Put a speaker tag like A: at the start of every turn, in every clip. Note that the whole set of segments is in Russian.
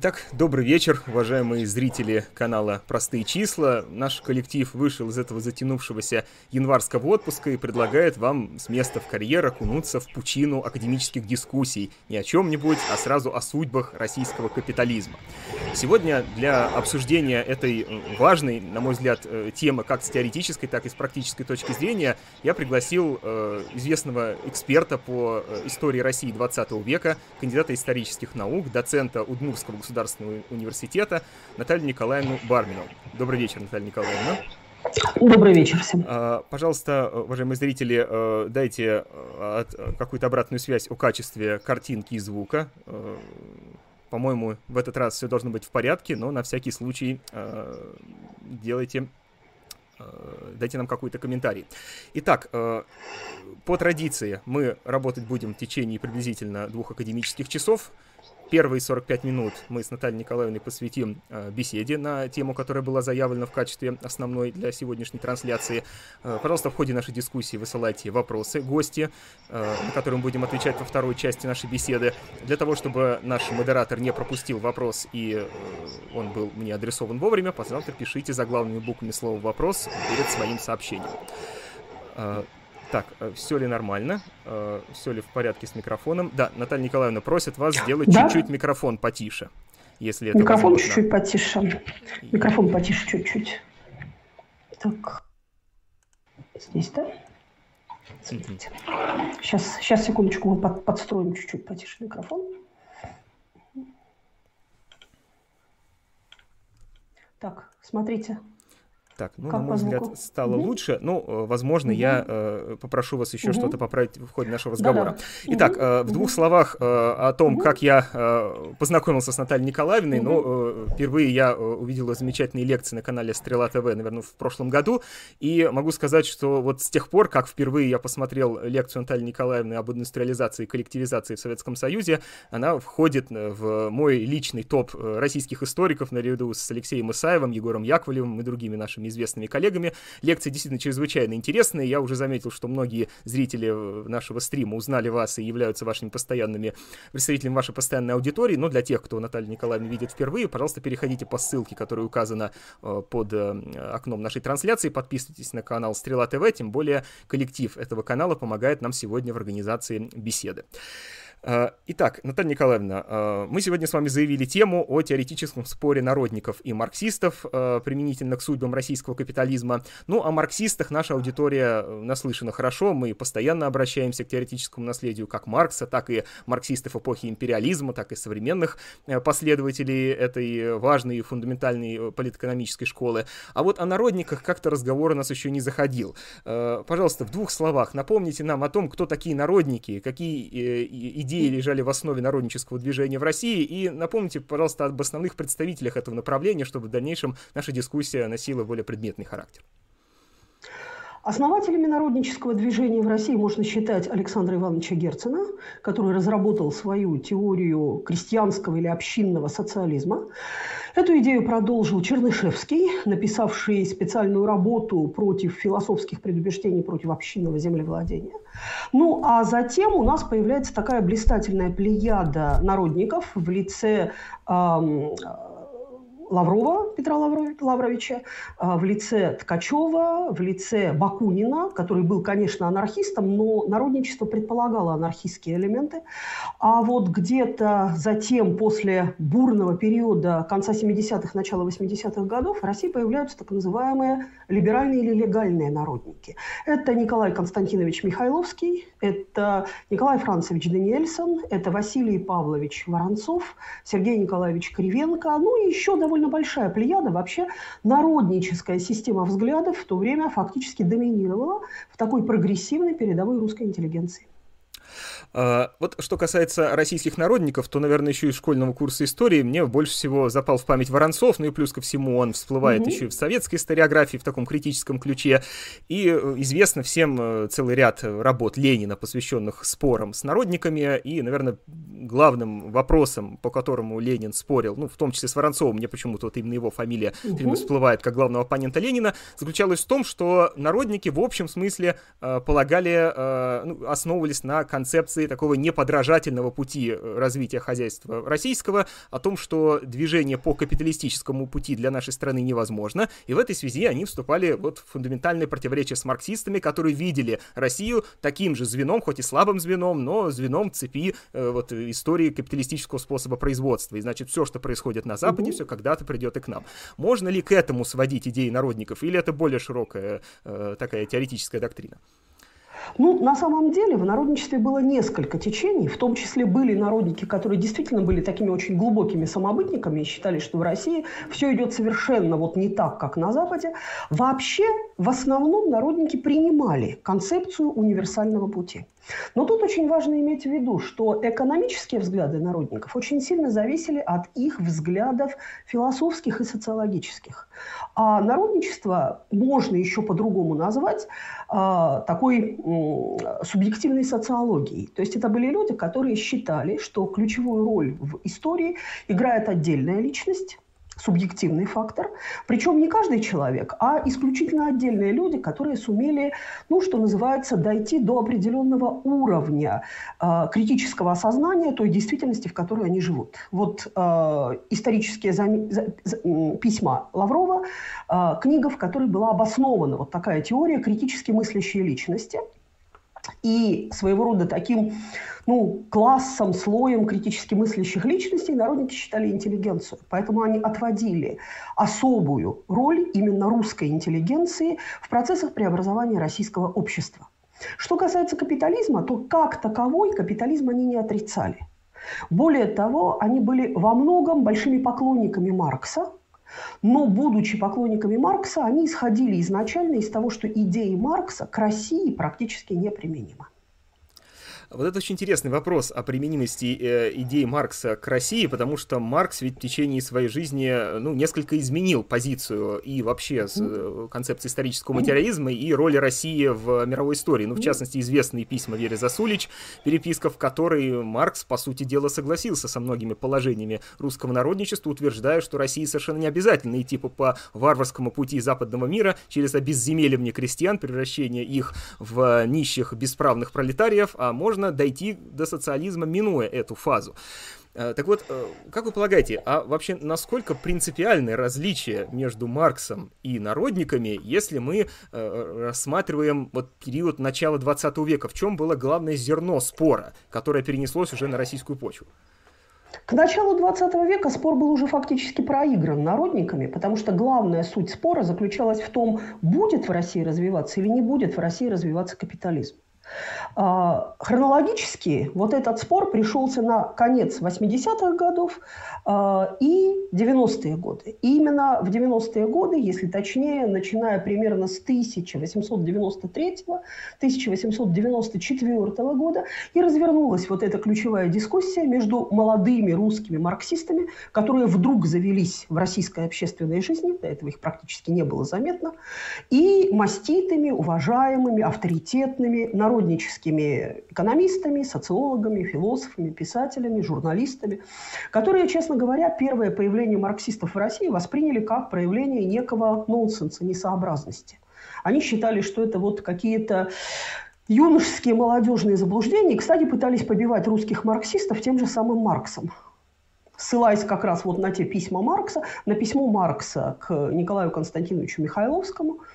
A: Итак, добрый вечер, уважаемые зрители канала «Простые числа». Наш коллектив вышел из этого затянувшегося январского отпуска и предлагает вам с места в карьер окунуться в пучину академических дискуссий. Не о чем-нибудь, а сразу о судьбах российского капитализма. Сегодня для обсуждения этой важной, на мой взгляд, э, темы как с теоретической, так и с практической точки зрения я пригласил э, известного эксперта по э, истории России 20 века, кандидата исторических наук, доцента Удмурского государственного университета Наталью Николаевну Бармину. Добрый вечер, Наталья Николаевна.
B: Добрый вечер всем.
A: А, пожалуйста, уважаемые зрители, э, дайте э, какую-то обратную связь о качестве картинки и звука. Э, по-моему, в этот раз все должно быть в порядке, но на всякий случай делайте дайте нам какой-то комментарий. Итак, по традиции мы работать будем в течение приблизительно двух академических часов. Первые 45 минут мы с Натальей Николаевной посвятим э, беседе на тему, которая была заявлена в качестве основной для сегодняшней трансляции. Э, пожалуйста, в ходе нашей дискуссии высылайте вопросы гости, э, на которые мы будем отвечать во второй части нашей беседы. Для того, чтобы наш модератор не пропустил вопрос и он был мне адресован вовремя, пожалуйста, пишите заглавными буквами слово «вопрос» перед своим сообщением. Так, э, все ли нормально? Э, все ли в порядке с микрофоном? Да, Наталья Николаевна просит вас сделать да? чуть-чуть микрофон потише, если это
B: Микрофон возможно. чуть-чуть потише. Микрофон потише чуть-чуть. Так. Здесь, да? Смотрите. Сейчас, сейчас, секундочку, мы под, подстроим чуть-чуть потише микрофон. Так, смотрите.
A: Так, ну, как на мой взгляд, стало угу. лучше. Ну, э, возможно, угу. я э, попрошу вас еще угу. что-то поправить в ходе нашего разговора. Да-да. Итак, э, в двух словах э, о том, угу. как я э, познакомился с Натальей Николаевной. Угу. Ну, э, впервые я э, увидел замечательные лекции на канале Стрела ТВ, наверное, в прошлом году. И могу сказать, что вот с тех пор, как впервые я посмотрел лекцию Натальи Николаевны об индустриализации и коллективизации в Советском Союзе, она входит в мой личный топ э, российских историков наряду с Алексеем Исаевым, Егором Яковлевым и другими нашими известными коллегами. Лекция действительно чрезвычайно интересная. Я уже заметил, что многие зрители э, нашего стрима узнали вас и являются вашими постоянными представителями вашей постоянной аудитории. Но для тех, кто Наталью Николаевну видит впервые, пожалуйста, переходите по ссылке, которая указана э, под э, окном нашей трансляции. Подписывайтесь на канал Стрела ТВ, тем более коллектив этого канала помогает нам сегодня в организации беседы. Э, итак, Наталья Николаевна, э, мы сегодня с вами заявили тему о теоретическом споре народников и марксистов э, применительно к судьбам российского капитализма. Ну, о марксистах наша аудитория наслышана хорошо, мы постоянно обращаемся к теоретическому наследию как Маркса, так и марксистов эпохи империализма, так и современных последователей этой важной и фундаментальной политэкономической школы. А вот о народниках как-то разговор у нас еще не заходил. Пожалуйста, в двух словах напомните нам о том, кто такие народники, какие идеи лежали в основе народнического движения в России. И напомните, пожалуйста, об основных представителях этого направления, чтобы в дальнейшем наша дискуссия носила более предметный характер.
B: Основателями народнического движения в России можно считать Александра Ивановича Герцена, который разработал свою теорию крестьянского или общинного социализма. Эту идею продолжил Чернышевский, написавший специальную работу против философских предубеждений против общинного землевладения. Ну, а затем у нас появляется такая блистательная плеяда народников в лице эм, Лаврова Петра Лавровича, а, в лице Ткачева, в лице Бакунина, который был, конечно, анархистом, но народничество предполагало анархистские элементы. А вот где-то затем, после бурного периода конца 70-х, начала 80-х годов, в России появляются так называемые либеральные или легальные народники. Это Николай Константинович Михайловский, это Николай Францевич Даниэльсон, это Василий Павлович Воронцов, Сергей Николаевич Кривенко, ну и еще довольно довольно большая плеяда. Вообще народническая система взглядов в то время фактически доминировала в такой прогрессивной передовой русской интеллигенции.
A: А, вот что касается российских народников, то, наверное, еще из школьного курса истории мне больше всего запал в память Воронцов, ну и плюс ко всему он всплывает mm-hmm. еще и в советской историографии в таком критическом ключе. И э, известно всем э, целый ряд работ Ленина, посвященных спорам с народниками, и, наверное, главным вопросом, по которому Ленин спорил, ну, в том числе с Воронцовым, мне почему-то вот именно его фамилия mm-hmm. всплывает как главного оппонента Ленина, заключалась в том, что народники в общем смысле э, полагали, э, ну, основывались на концепции такого неподражательного пути э, развития хозяйства российского, о том, что движение по капиталистическому пути для нашей страны невозможно, и в этой связи они вступали вот в фундаментальное противоречие с марксистами, которые видели Россию таким же звеном, хоть и слабым звеном, но звеном цепи э, вот истории капиталистического способа производства. И значит, все, что происходит на Западе, все когда-то придет и к нам. Можно ли к этому сводить идеи народников, или это более широкая э, такая теоретическая доктрина?
B: Ну, на самом деле в народничестве было несколько течений, в том числе были народники, которые действительно были такими очень глубокими самобытниками и считали, что в России все идет совершенно вот не так, как на Западе. Вообще, в основном народники принимали концепцию универсального пути. Но тут очень важно иметь в виду, что экономические взгляды народников очень сильно зависели от их взглядов философских и социологических. А народничество можно еще по-другому назвать а, такой м, субъективной социологией. То есть это были люди, которые считали, что ключевую роль в истории играет отдельная личность, субъективный фактор. Причем не каждый человек, а исключительно отдельные люди, которые сумели, ну, что называется, дойти до определенного уровня э, критического осознания той действительности, в которой они живут. Вот э, исторические зам... за... За... письма Лаврова, э, книга, в которой была обоснована вот такая теория критически мыслящей личности – и своего рода таким ну, классом, слоем критически мыслящих личностей народники считали интеллигенцию. Поэтому они отводили особую роль именно русской интеллигенции в процессах преобразования российского общества. Что касается капитализма, то как таковой капитализм они не отрицали. Более того, они были во многом большими поклонниками Маркса, но, будучи поклонниками Маркса, они исходили изначально из того, что идеи Маркса к России практически неприменимы.
A: Вот это очень интересный вопрос о применимости э, идей Маркса к России, потому что Маркс ведь в течение своей жизни ну, несколько изменил позицию и вообще с, э, концепции исторического материализма и роли России в мировой истории. Ну, в частности, известные письма Веры Засулич, переписка в которой Маркс, по сути дела, согласился со многими положениями русского народничества, утверждая, что России совершенно не обязательно идти по, по варварскому пути западного мира через обезземеливание крестьян, превращение их в нищих бесправных пролетариев, а можно можно дойти до социализма, минуя эту фазу. Э, так вот, э, как вы полагаете, а вообще насколько принципиальны различия между Марксом и народниками, если мы э, рассматриваем вот период начала 20 века? В чем было главное зерно спора, которое перенеслось уже на российскую почву?
B: К началу 20 века спор был уже фактически проигран народниками, потому что главная суть спора заключалась в том, будет в России развиваться или не будет в России развиваться капитализм. А, хронологически вот этот спор пришелся на конец 80-х годов а, и 90-е годы. И именно в 90-е годы, если точнее, начиная примерно с 1893-1894 года, и развернулась вот эта ключевая дискуссия между молодыми русскими марксистами, которые вдруг завелись в российской общественной жизни, до этого их практически не было заметно, и маститыми, уважаемыми, авторитетными народными народническими экономистами, социологами, философами, писателями, журналистами, которые, честно говоря, первое появление марксистов в России восприняли как проявление некого нонсенса, несообразности. Они считали, что это вот какие-то юношеские молодежные заблуждения. И, кстати, пытались побивать русских марксистов тем же самым Марксом ссылаясь как раз вот на те письма Маркса, на письмо Маркса к Николаю Константиновичу Михайловскому –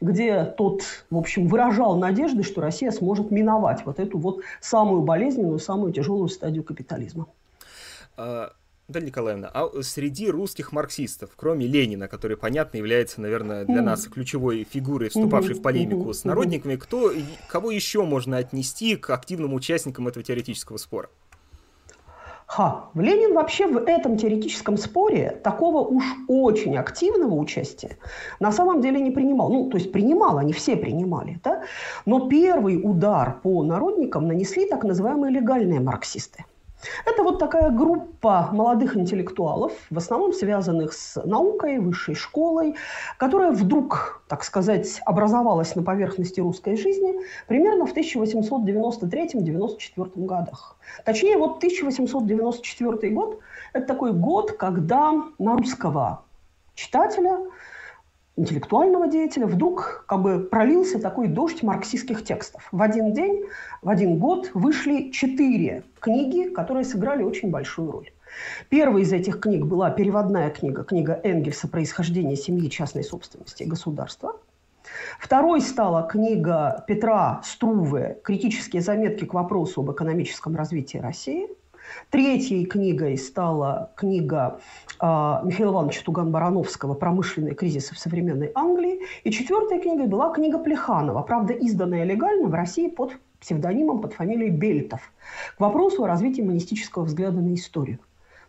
B: где тот, в общем, выражал надежды, что Россия сможет миновать вот эту вот самую болезненную, самую тяжелую стадию капитализма.
A: А, Даль Николаевна, а среди русских марксистов, кроме Ленина, который, понятно, является, наверное, для нас ключевой фигурой, вступавшей в полемику с народниками, кто, кого еще можно отнести к активным участникам этого теоретического спора?
B: Ха, Ленин вообще в этом теоретическом споре такого уж очень активного участия на самом деле не принимал. Ну, то есть принимал, они все принимали, да? Но первый удар по народникам нанесли так называемые легальные марксисты. Это вот такая группа молодых интеллектуалов, в основном связанных с наукой, высшей школой, которая вдруг, так сказать, образовалась на поверхности русской жизни примерно в 1893-94 годах. Точнее, вот 1894 год – это такой год, когда на русского читателя интеллектуального деятеля, вдруг как бы пролился такой дождь марксистских текстов. В один день, в один год вышли четыре книги, которые сыграли очень большую роль. Первая из этих книг была переводная книга, книга Энгельса «Происхождение семьи, частной собственности и государства». Второй стала книга Петра Струве «Критические заметки к вопросу об экономическом развитии России». Третьей книгой стала книга э, Михаила Ивановича Туган-Барановского «Промышленные кризисы в современной Англии». И четвертой книгой была книга Плеханова, правда, изданная легально в России под псевдонимом, под фамилией Бельтов, к вопросу о развитии монистического взгляда на историю.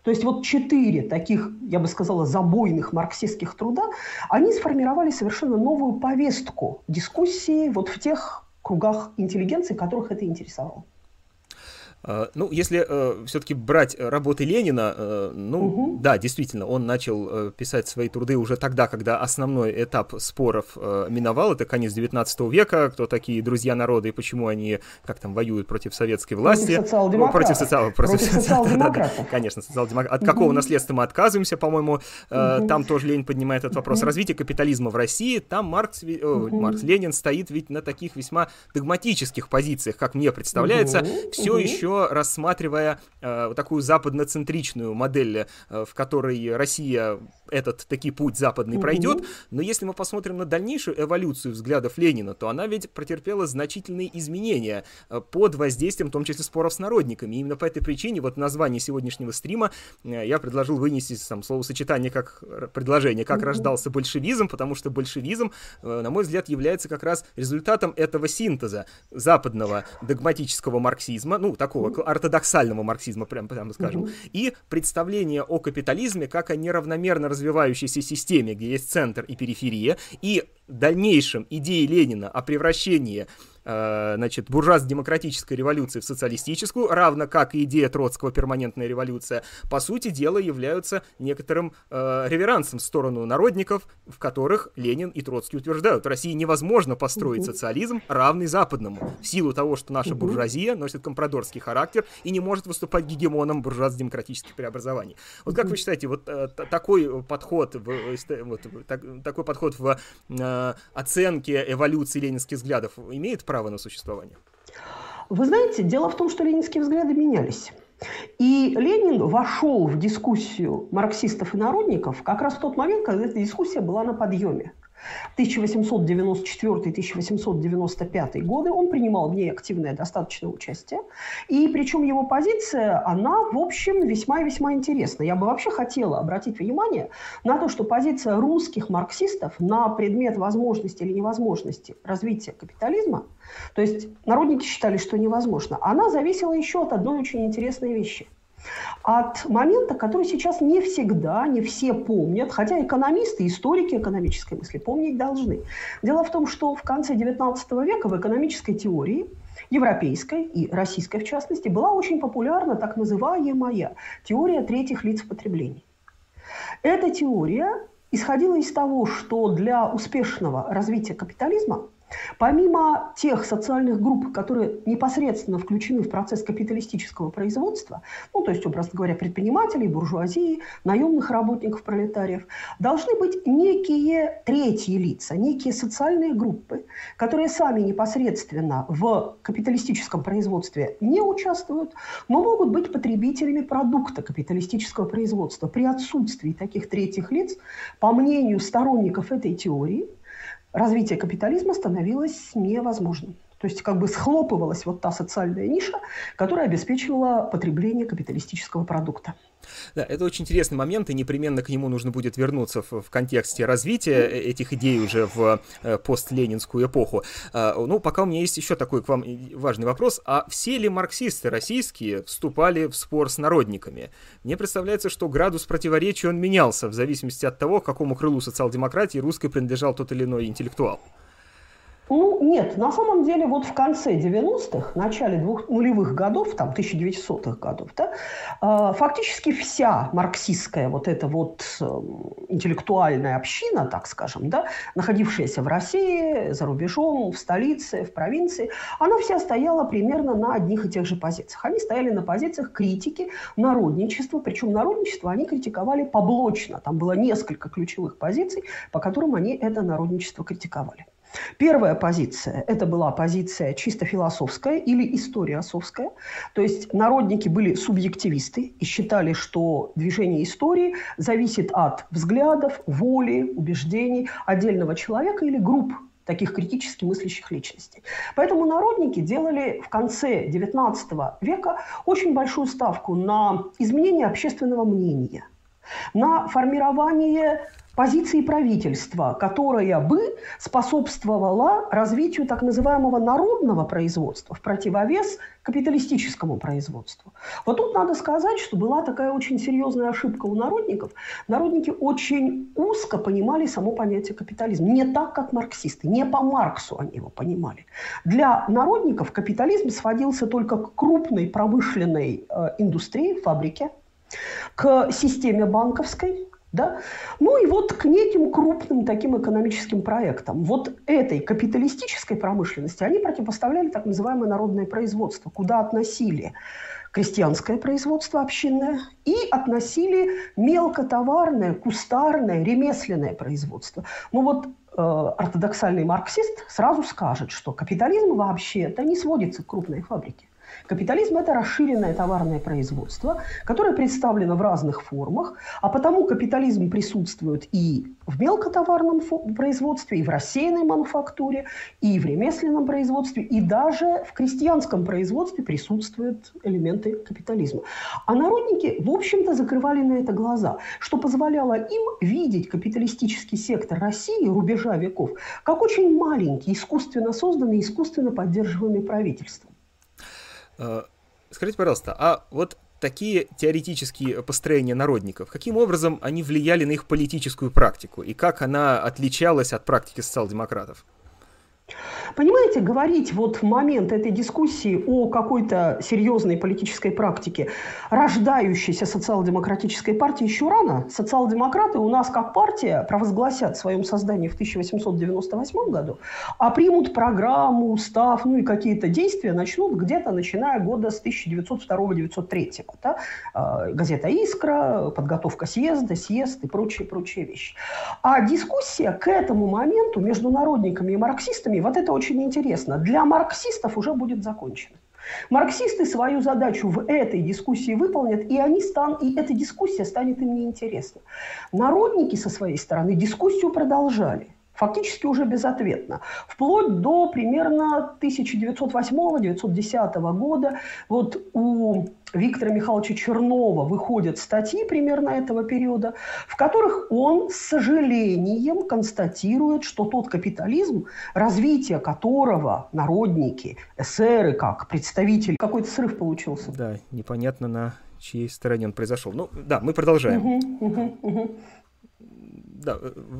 B: То есть вот четыре таких, я бы сказала, забойных марксистских труда, они сформировали совершенно новую повестку дискуссии вот в тех кругах интеллигенции, которых это интересовало.
A: А, ну, если э, все-таки брать работы Ленина, э, ну, угу. да, действительно, он начал э, писать свои труды уже тогда, когда основной этап споров э, миновал, это конец 19 века, кто такие друзья народа и почему они, как там, воюют против советской власти.
B: Против социал-демократов.
A: Против, социал, против, против социал-демократов. Да, да, конечно, социал-демократов. От угу. какого наследства мы отказываемся, по-моему, э, угу. там тоже Ленин поднимает этот вопрос. Угу. Развитие капитализма в России, там Маркс, э, угу. Маркс, Ленин стоит ведь на таких весьма догматических позициях, как мне представляется, угу. все угу. еще рассматривая э, такую западноцентричную модель, э, в которой Россия этот таки путь западный угу. пройдет. Но если мы посмотрим на дальнейшую эволюцию взглядов Ленина, то она ведь претерпела значительные изменения э, под воздействием, в том числе, споров с народниками. И именно по этой причине вот название сегодняшнего стрима э, я предложил вынести там словосочетание как предложение, как угу. рождался большевизм, потому что большевизм, э, на мой взгляд, является как раз результатом этого синтеза западного догматического марксизма, ну, такого ортодоксального марксизма, прям, прямо скажем, угу. и представление о капитализме как о неравномерно развивающейся системе, где есть центр и периферия, и дальнейшем идеи Ленина о превращении значит, буржуазно-демократической революции в социалистическую, равно как и идея Троцкого перманентная революция, по сути дела являются некоторым э, реверансом в сторону народников, в которых Ленин и Троцкий утверждают, в России невозможно построить социализм, равный западному, в силу того, что наша буржуазия носит компрадорский характер и не может выступать гегемоном буржуазно-демократических преобразований. Вот как вы считаете, вот э, такой подход в, э, вот, так, такой подход в э, оценке эволюции ленинских взглядов имеет право на существование?
B: Вы знаете, дело в том, что ленинские взгляды менялись. И Ленин вошел в дискуссию марксистов и народников как раз в тот момент, когда эта дискуссия была на подъеме. 1894-1895 годы он принимал в ней активное достаточно участие. И причем его позиция, она, в общем, весьма и весьма интересна. Я бы вообще хотела обратить внимание на то, что позиция русских марксистов на предмет возможности или невозможности развития капитализма, то есть народники считали, что невозможно, она зависела еще от одной очень интересной вещи – от момента, который сейчас не всегда, не все помнят, хотя экономисты, историки экономической мысли помнить должны. Дело в том, что в конце XIX века в экономической теории европейской и российской в частности, была очень популярна так называемая теория третьих лиц в потреблении. Эта теория исходила из того, что для успешного развития капитализма Помимо тех социальных групп, которые непосредственно включены в процесс капиталистического производства, ну, то есть, образно говоря, предпринимателей, буржуазии, наемных работников, пролетариев, должны быть некие третьи лица, некие социальные группы, которые сами непосредственно в капиталистическом производстве не участвуют, но могут быть потребителями продукта капиталистического производства. При отсутствии таких третьих лиц, по мнению сторонников этой теории, развитие капитализма становилось невозможным. То есть как бы схлопывалась вот та социальная ниша, которая обеспечивала потребление капиталистического продукта.
A: Да, это очень интересный момент, и непременно к нему нужно будет вернуться в, в контексте развития этих идей уже в э, постленинскую эпоху. Э, ну, пока у меня есть еще такой к вам важный вопрос. А все ли марксисты российские вступали в спор с народниками? Мне представляется, что градус противоречия он менялся в зависимости от того, к какому крылу социал-демократии русской принадлежал тот или иной интеллектуал.
B: Ну, нет, на самом деле вот в конце 90-х, начале двух нулевых годов, там, 1900-х годов, да, э, фактически вся марксистская вот эта вот э, интеллектуальная община, так скажем, да, находившаяся в России, за рубежом, в столице, в провинции, она вся стояла примерно на одних и тех же позициях. Они стояли на позициях критики народничества, причем народничество они критиковали поблочно. Там было несколько ключевых позиций, по которым они это народничество критиковали. Первая позиция – это была позиция чисто философская или историосовская. То есть народники были субъективисты и считали, что движение истории зависит от взглядов, воли, убеждений отдельного человека или групп таких критически мыслящих личностей. Поэтому народники делали в конце XIX века очень большую ставку на изменение общественного мнения, на формирование позиции правительства, которая бы способствовала развитию так называемого народного производства в противовес капиталистическому производству. Вот тут надо сказать, что была такая очень серьезная ошибка у народников. Народники очень узко понимали само понятие капитализм. Не так, как марксисты. Не по Марксу они его понимали. Для народников капитализм сводился только к крупной промышленной э, индустрии, фабрике, к системе банковской, да? Ну и вот к неким крупным таким экономическим проектам. Вот этой капиталистической промышленности они противопоставляли так называемое народное производство, куда относили крестьянское производство общинное и относили мелкотоварное, кустарное, ремесленное производство. Ну вот э, ортодоксальный марксист сразу скажет, что капитализм вообще это не сводится к крупной фабрике. Капитализм – это расширенное товарное производство, которое представлено в разных формах, а потому капитализм присутствует и в мелкотоварном производстве, и в рассеянной мануфактуре, и в ремесленном производстве, и даже в крестьянском производстве присутствуют элементы капитализма. А народники, в общем-то, закрывали на это глаза, что позволяло им видеть капиталистический сектор России, рубежа веков, как очень маленький, искусственно созданный, искусственно поддерживаемый правительством.
A: Э, скажите, пожалуйста, а вот такие теоретические построения народников, каким образом они влияли на их политическую практику и как она отличалась от практики социал-демократов?
B: Понимаете, говорить вот в момент этой дискуссии о какой-то серьезной политической практике рождающейся социал-демократической партии еще рано. Социал-демократы у нас как партия провозгласят в своем создании в 1898 году, а примут программу, устав, ну и какие-то действия начнут где-то начиная года с 1902-1903. Да? А, газета «Искра», подготовка съезда, съезд и прочие-прочие вещи. А дискуссия к этому моменту между народниками и марксистами вот это очень интересно. Для марксистов уже будет закончено. Марксисты свою задачу в этой дискуссии выполнят, и, они стан, и эта дискуссия станет им неинтересна. Народники со своей стороны дискуссию продолжали фактически уже безответно. Вплоть до примерно 1908-1910 года вот у Виктора Михайловича Чернова выходят статьи примерно этого периода, в которых он с сожалением констатирует, что тот капитализм, развитие которого народники, эсеры, как представители, какой-то срыв получился.
A: Да, непонятно на чьей стороне он произошел. Ну, да, мы продолжаем. Угу, угу, угу
B: да,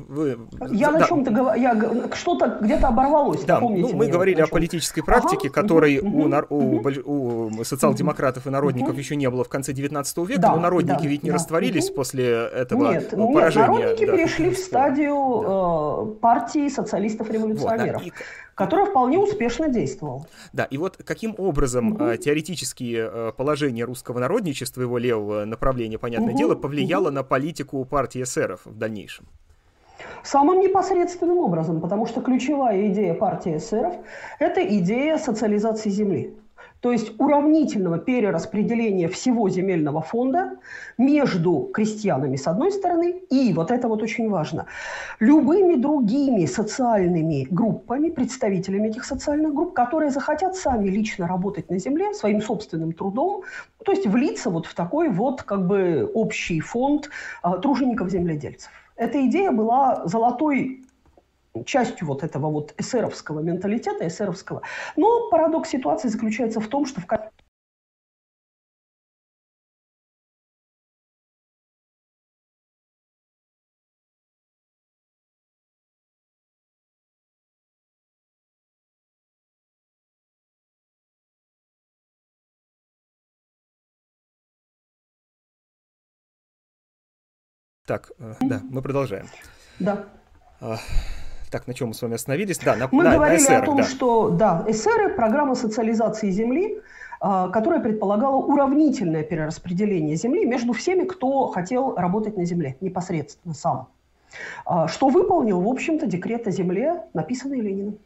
B: вы... Я да. на чем-то говорю, что-то где-то оборвалось.
A: Да, ну, мы меня, говорили о политической практике, ага, которой угу, у, нар... угу, у, у социал-демократов и народников угу. еще не было в конце 19 века, да, но народники да, ведь не да, растворились угу. после этого
B: нет, поражения. Нет, народники да, перешли в стадию да. э, партии социалистов-революционеров. Вот, да, и который вполне успешно действовал.
A: Да, и вот каким образом угу. теоретические э, положения русского народничества, его левого направления, понятное угу. дело, повлияло угу. на политику партии эсеров в дальнейшем?
B: Самым непосредственным образом, потому что ключевая идея партии эсеров – это идея социализации земли то есть уравнительного перераспределения всего земельного фонда между крестьянами с одной стороны и, вот это вот очень важно, любыми другими социальными группами, представителями этих социальных групп, которые захотят сами лично работать на земле своим собственным трудом, то есть влиться вот в такой вот как бы общий фонд а, тружеников-земледельцев. Эта идея была золотой частью вот этого вот эсеровского менталитета, эсеровского. Но парадокс ситуации заключается в том, что в
A: Так, э, да, мы продолжаем.
B: Да.
A: Так, на чем мы с вами остановились? Да,
B: на, мы на, говорили на эсерах, о том, да. что да, эсеры – программа социализации земли, а, которая предполагала уравнительное перераспределение земли между всеми, кто хотел работать на земле непосредственно сам. А, что выполнил, в общем-то, декрет о земле, написанный Лениным.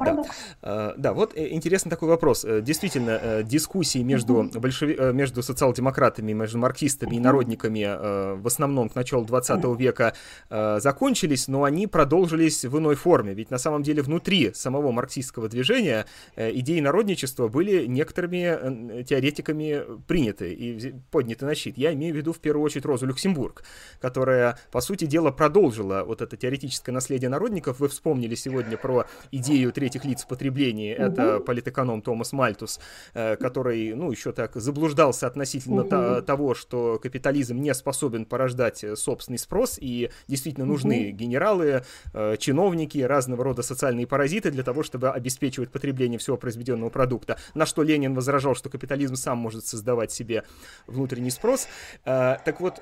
A: Парадокс. Да. да, вот э, интересный такой вопрос. Э, действительно, э, дискуссии между, угу. большеви... между социал-демократами, между марксистами угу. и народниками в основном к началу 20 угу. века закончились, но они продолжились в иной форме. Ведь на самом деле внутри самого марксистского движения идеи народничества были некоторыми теоретиками приняты и подняты на щит. Я имею в виду в первую очередь Розу Люксембург, которая, по сути дела, продолжила вот это теоретическое наследие народников. Вы вспомнили сегодня про идею третьего третьих лиц в потреблении. Угу. Это политэконом Томас Мальтус, э, который, ну, еще так заблуждался относительно угу. того, что капитализм не способен порождать э, собственный спрос, и действительно нужны угу. генералы, э, чиновники, разного рода социальные паразиты для того, чтобы обеспечивать потребление всего произведенного продукта. На что Ленин возражал, что капитализм сам может создавать себе внутренний спрос. Так вот,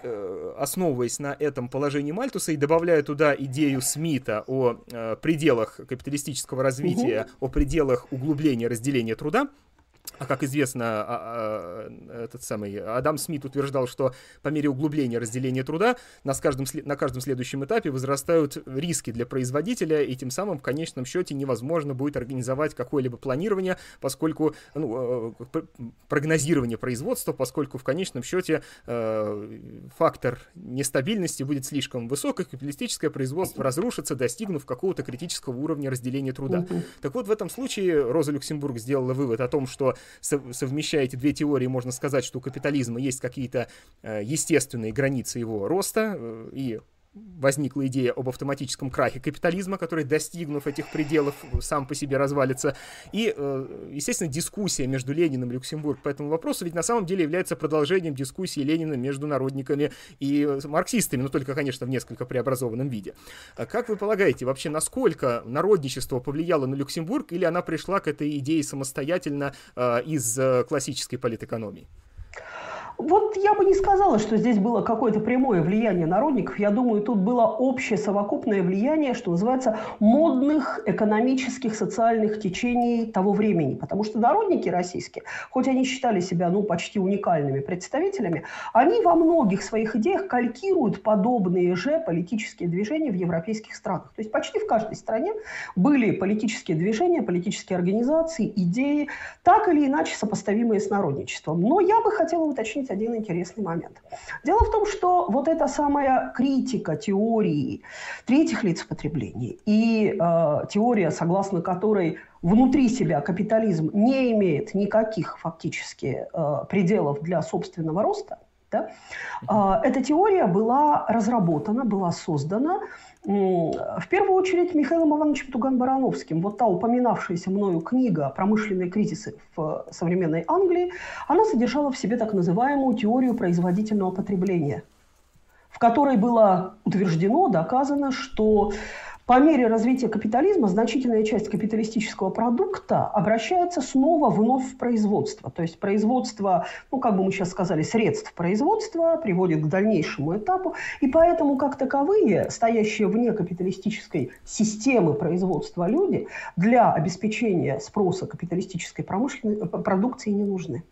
A: основываясь на этом положении Мальтуса и добавляя туда идею Смита о пределах капиталистического развития, развития, угу. о пределах углубления разделения труда, а как известно, а, а, этот самый Адам Смит утверждал, что по мере углубления разделения труда на каждом, на каждом следующем этапе возрастают риски для производителя, и тем самым в конечном счете невозможно будет организовать какое-либо планирование, поскольку ну, э, прогнозирование производства, поскольку в конечном счете э, фактор нестабильности будет слишком высок, и капиталистическое производство разрушится, достигнув какого-то критического уровня разделения труда. Так вот, в этом случае Роза Люксембург сделала вывод о том, что совмещая эти две теории, можно сказать, что у капитализма есть какие-то э, естественные границы его роста, э, и возникла идея об автоматическом крахе капитализма, который, достигнув этих пределов, сам по себе развалится. И, э, естественно, дискуссия между Лениным и Люксембург по этому вопросу ведь на самом деле является продолжением дискуссии Ленина между народниками и марксистами, но только, конечно, в несколько преобразованном виде. А как вы полагаете, вообще, насколько народничество повлияло на Люксембург, или она пришла к этой идее самостоятельно э, из э, классической политэкономии?
B: Вот я бы не сказала, что здесь было какое-то прямое влияние народников. Я думаю, тут было общее совокупное влияние, что называется, модных экономических, социальных течений того времени. Потому что народники российские, хоть они считали себя ну, почти уникальными представителями, они во многих своих идеях калькируют подобные же политические движения в европейских странах. То есть почти в каждой стране были политические движения, политические организации, идеи, так или иначе сопоставимые с народничеством. Но я бы хотела уточнить отметить один интересный момент. Дело в том, что вот эта самая критика теории третьих лиц потребления и э, теория, согласно которой внутри себя капитализм не имеет никаких фактически э, пределов для собственного роста, да, э, эта теория была разработана, была создана в первую очередь Михаилом Ивановичем Туган-Барановским. Вот та упоминавшаяся мною книга «Промышленные кризисы в современной Англии», она содержала в себе так называемую теорию производительного потребления, в которой было утверждено, доказано, что по мере развития капитализма значительная часть капиталистического продукта обращается снова вновь в производство. То есть производство, ну, как бы мы сейчас сказали, средств производства приводит к дальнейшему этапу. И поэтому, как таковые, стоящие вне капиталистической системы производства люди для обеспечения спроса капиталистической промышленной продукции не нужны.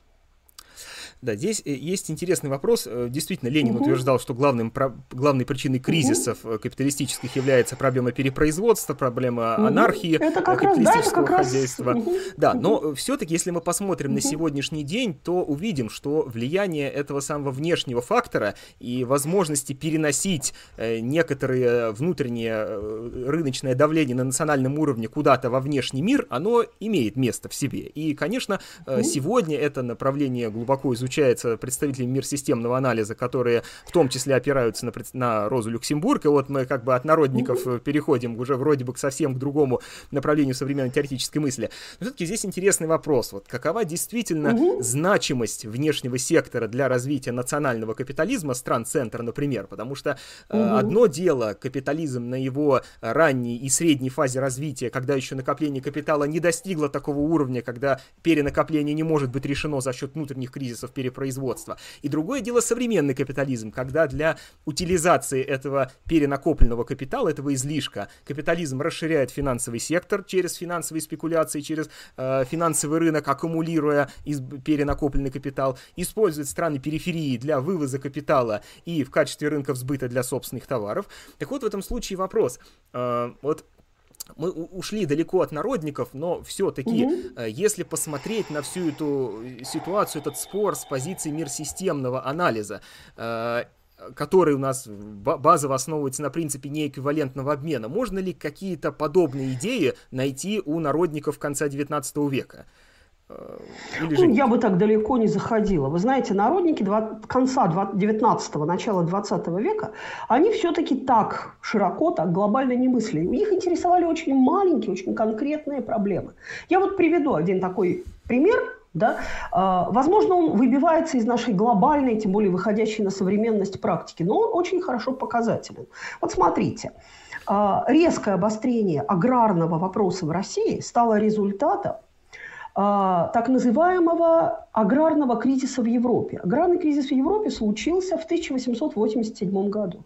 A: Да, здесь э, есть интересный вопрос. Э, действительно, Ленин угу. утверждал, что главным, главной причиной кризисов угу. капиталистических является проблема перепроизводства, проблема угу. анархии это как капиталистического раз, да, хозяйства. Угу. Да, но все-таки, если мы посмотрим угу. на сегодняшний день, то увидим, что влияние этого самого внешнего фактора и возможности переносить некоторые внутреннее рыночное давление на национальном уровне куда-то во внешний мир, оно имеет место в себе. И, конечно, угу. сегодня это направление глубоко изучается изучается представителями мир системного анализа, которые в том числе опираются на, на Розу Люксембург, и вот мы как бы от народников mm-hmm. переходим уже вроде бы к совсем к другому направлению современной теоретической мысли. Но все-таки здесь интересный вопрос, вот какова действительно mm-hmm. значимость внешнего сектора для развития национального капитализма стран центра, например, потому что mm-hmm. одно дело капитализм на его ранней и средней фазе развития, когда еще накопление капитала не достигло такого уровня, когда перенакопление не может быть решено за счет внутренних кризисов перепроизводства. И другое дело современный капитализм, когда для утилизации этого перенакопленного капитала, этого излишка, капитализм расширяет финансовый сектор через финансовые спекуляции, через э, финансовый рынок, аккумулируя из, перенакопленный капитал, использует страны периферии для вывоза капитала и в качестве рынков сбыта для собственных товаров. Так вот, в этом случае вопрос. Э, вот мы ушли далеко от народников, но все-таки, угу. если посмотреть на всю эту ситуацию, этот спор с позиции мир системного анализа, э, который у нас базово основывается на принципе неэквивалентного обмена, можно ли какие-то подобные идеи найти у народников конца XIX века?
B: Э, или же... ну, я бы так далеко не заходила. Вы знаете, народники 20, конца 19-го, начала 20 века, они все-таки так широко, так глобально не мыслили. Их интересовали очень маленькие, очень конкретные проблемы. Я вот приведу один такой пример. Да? А, возможно, он выбивается из нашей глобальной, тем более выходящей на современность практики, но он очень хорошо показателен. Вот смотрите, а, резкое обострение аграрного вопроса в России стало результатом так называемого аграрного кризиса в Европе. Аграрный кризис в Европе случился в 1887 году.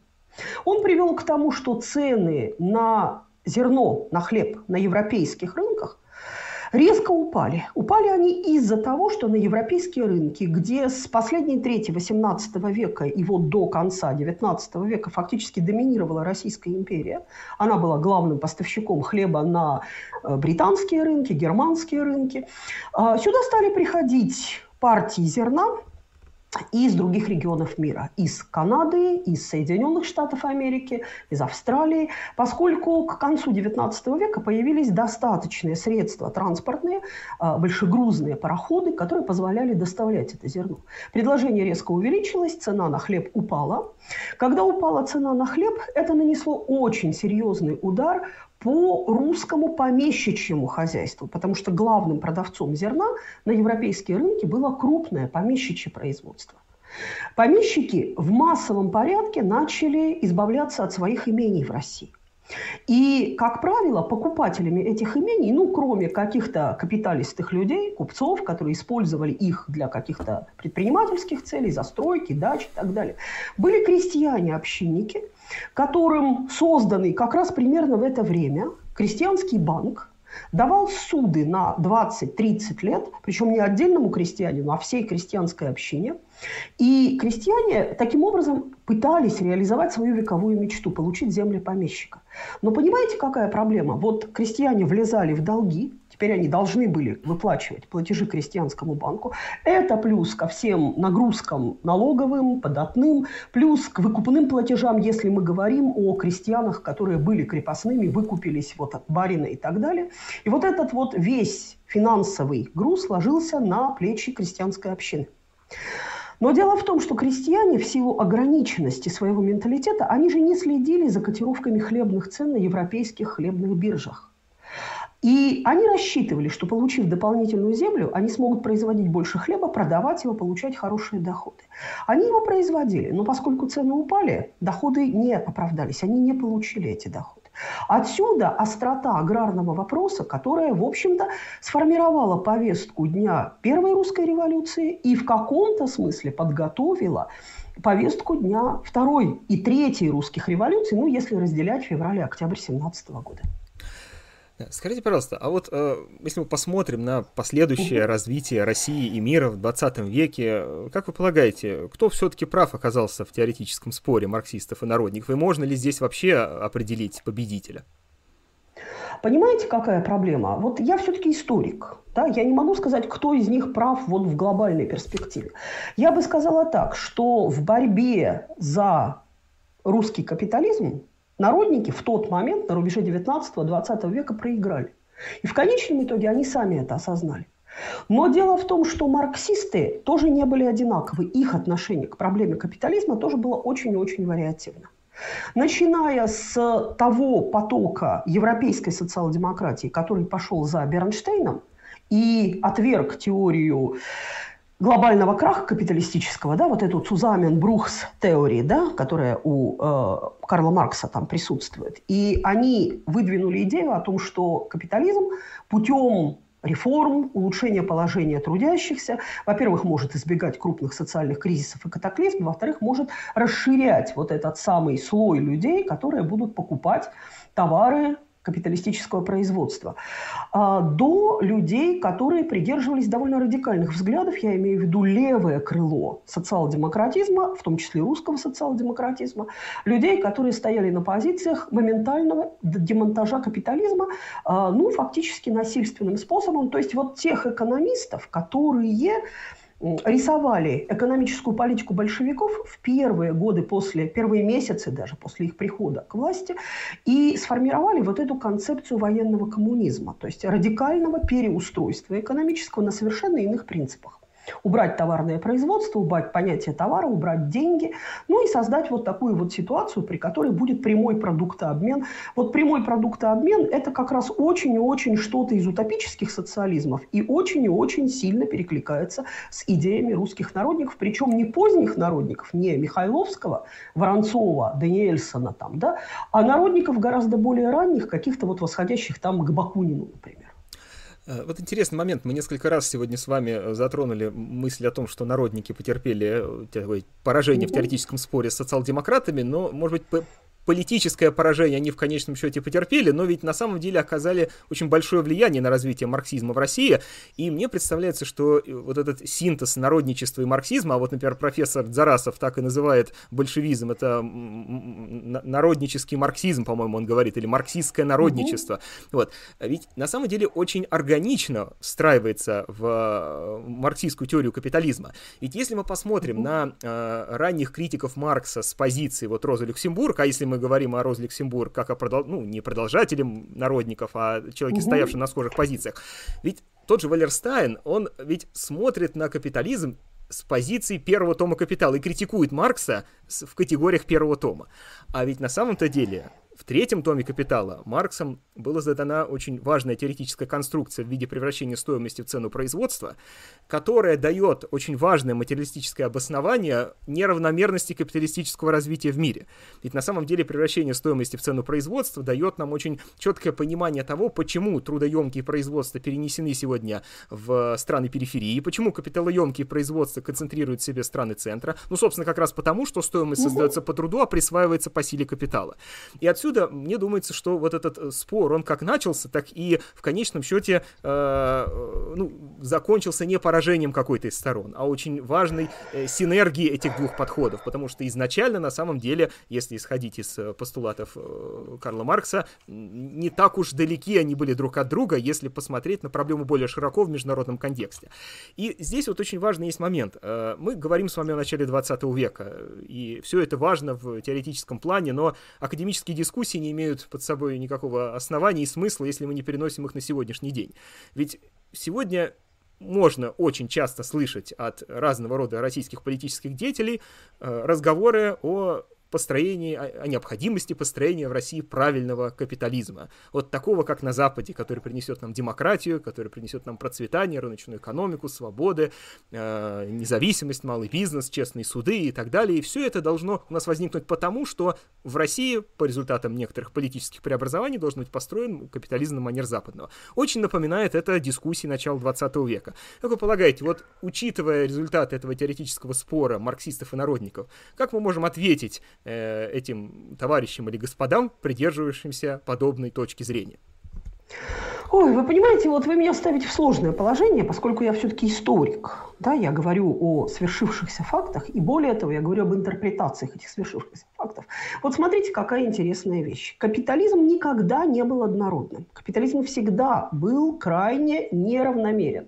B: Он привел к тому, что цены на зерно, на хлеб на европейских рынках резко упали. Упали они из-за того, что на европейские рынки, где с последней трети XVIII века и вот до конца XIX века фактически доминировала Российская империя, она была главным поставщиком хлеба на э, британские рынки, германские рынки, а, сюда стали приходить партии зерна, из других регионов мира, из Канады, из Соединенных Штатов Америки, из Австралии, поскольку к концу XIX века появились достаточные средства транспортные, а, большегрузные пароходы, которые позволяли доставлять это зерно. Предложение резко увеличилось, цена на хлеб упала. Когда упала цена на хлеб, это нанесло очень серьезный удар по русскому помещичьему хозяйству, потому что главным продавцом зерна на европейские рынки было крупное помещичье производство. Помещики в массовом порядке начали избавляться от своих имений в России. И, как правило, покупателями этих имений, ну, кроме каких-то капиталистых людей, купцов, которые использовали их для каких-то предпринимательских целей, застройки, дач и так далее, были крестьяне-общинники, которым созданный как раз примерно в это время крестьянский банк давал суды на 20-30 лет, причем не отдельному крестьянину, а всей крестьянской общине. И крестьяне таким образом пытались реализовать свою вековую мечту – получить земли помещика. Но понимаете, какая проблема? Вот крестьяне влезали в долги, Теперь они должны были выплачивать платежи крестьянскому банку. Это плюс ко всем нагрузкам налоговым, податным, плюс к выкупным платежам, если мы говорим о крестьянах, которые были крепостными, выкупились вот от барина и так далее. И вот этот вот весь финансовый груз ложился на плечи крестьянской общины. Но дело в том, что крестьяне в силу ограниченности своего менталитета, они же не следили за котировками хлебных цен на европейских хлебных биржах. И они рассчитывали, что получив дополнительную землю, они смогут производить больше хлеба, продавать его, получать хорошие доходы. Они его производили, но поскольку цены упали, доходы не оправдались, они не получили эти доходы. Отсюда острота аграрного вопроса, которая, в общем-то, сформировала повестку дня Первой русской революции и в каком-то смысле подготовила повестку дня Второй и Третьей русских революций, ну, если разделять февраль и октябрь 17 года.
A: Скажите, пожалуйста, а вот э, если мы посмотрим на последующее развитие России и мира в 20 веке, как вы полагаете, кто все-таки прав оказался в теоретическом споре марксистов и народников, и можно ли здесь вообще определить победителя?
B: Понимаете, какая проблема? Вот я все-таки историк. Да? Я не могу сказать, кто из них прав вот в глобальной перспективе. Я бы сказала так, что в борьбе за русский капитализм народники в тот момент, на рубеже 19-20 века, проиграли. И в конечном итоге они сами это осознали. Но дело в том, что марксисты тоже не были одинаковы. Их отношение к проблеме капитализма тоже было очень и очень вариативно. Начиная с того потока европейской социал-демократии, который пошел за Бернштейном и отверг теорию глобального краха капиталистического, да, вот эту Цузамен Брухс теории, да, которая у э, Карла Маркса там присутствует. И они выдвинули идею о том, что капитализм путем реформ, улучшения положения трудящихся. Во-первых, может избегать крупных социальных кризисов и катаклизм. Во-вторых, может расширять вот этот самый слой людей, которые будут покупать товары капиталистического производства, а, до людей, которые придерживались довольно радикальных взглядов, я имею в виду левое крыло социал-демократизма, в том числе русского социал-демократизма, людей, которые стояли на позициях моментального демонтажа капитализма, а, ну, фактически насильственным способом. То есть вот тех экономистов, которые рисовали экономическую политику большевиков в первые годы после, первые месяцы даже после их прихода к власти и сформировали вот эту концепцию военного коммунизма, то есть радикального переустройства экономического на совершенно иных принципах убрать товарное производство, убрать понятие товара, убрать деньги, ну и создать вот такую вот ситуацию, при которой будет прямой продуктообмен. Вот прямой продуктообмен – это как раз очень и очень что-то из утопических социализмов и очень и очень сильно перекликается с идеями русских народников, причем не поздних народников, не Михайловского, Воронцова, Даниэльсона там, да, а народников гораздо более ранних, каких-то вот восходящих там к Бакунину, например.
A: Э, вот интересный момент. Мы несколько раз сегодня с вами э, затронули мысль о том, что народники потерпели э, поражение в теоретическом споре с социал-демократами, но, может быть, политическое поражение они в конечном счете потерпели, но ведь на самом деле оказали очень большое влияние на развитие марксизма в России, и мне представляется, что э, вот этот синтез народничества и марксизма, а вот, например, профессор Зарасов так и называет большевизм, это народнический марксизм, по-моему, он говорит, или марксистское народничество, угу. вот, ведь на самом деле очень органично встраивается в э, марксистскую теорию капитализма. Ведь если мы посмотрим угу. на э, ранних критиков Маркса с позиции вот Розы Люксембург, а если мы говорим о Розе Люксембург как о продол... ну, не продолжателе народников, а человеке, угу. стоявшем на схожих позициях. Ведь тот же Валерстайн, он ведь смотрит на капитализм с позиции первого тома «Капитала» и критикует Маркса в категориях первого тома. А ведь на самом-то деле в третьем томе «Капитала» Марксом была задана очень важная теоретическая конструкция в виде превращения стоимости в цену производства, которая дает очень важное материалистическое обоснование неравномерности капиталистического развития в мире. Ведь на самом деле превращение стоимости в цену производства дает нам очень четкое понимание того, почему трудоемкие производства перенесены сегодня в страны периферии, почему капиталоемкие производства концентрируют в себе страны центра. Ну, собственно, как раз потому, что стоимость создается по труду, а присваивается по силе капитала. И отсюда отсюда мне думается, что вот этот э, спор, он как начался, так и в конечном счете э, ну, закончился не поражением какой-то из сторон, а очень важной э, синергией этих двух подходов, потому что изначально, на самом деле, если исходить из э, постулатов э, Карла Маркса, не так уж далеки они были друг от друга, если посмотреть на проблему более широко в международном контексте. И здесь вот очень важный есть момент. Э, мы говорим с вами о начале 20 века, и все это важно в теоретическом плане, но академические дискуссии дискуссии не имеют под собой никакого основания и смысла, если мы не переносим их на сегодняшний день. Ведь сегодня можно очень часто слышать от разного рода российских политических деятелей э, разговоры о построении, о, необходимости построения в России правильного капитализма. Вот такого, как на Западе, который принесет нам демократию, который принесет нам процветание, рыночную экономику, свободы, э, независимость, малый бизнес, честные суды и так далее. И все это должно у нас возникнуть потому, что в России по результатам некоторых политических преобразований должен быть построен капитализм на манер западного. Очень напоминает это дискуссии начала 20 века. Как вы полагаете, вот учитывая результаты этого теоретического спора марксистов и народников, как мы можем ответить Э, этим товарищам или господам, придерживающимся подобной точки зрения.
B: Ой, вы понимаете, вот вы меня ставите в сложное положение, поскольку я все-таки историк. Да, я говорю о свершившихся фактах, и более того, я говорю об интерпретациях этих свершившихся фактов. Вот смотрите, какая интересная вещь. Капитализм никогда не был однородным. Капитализм всегда был крайне неравномерен.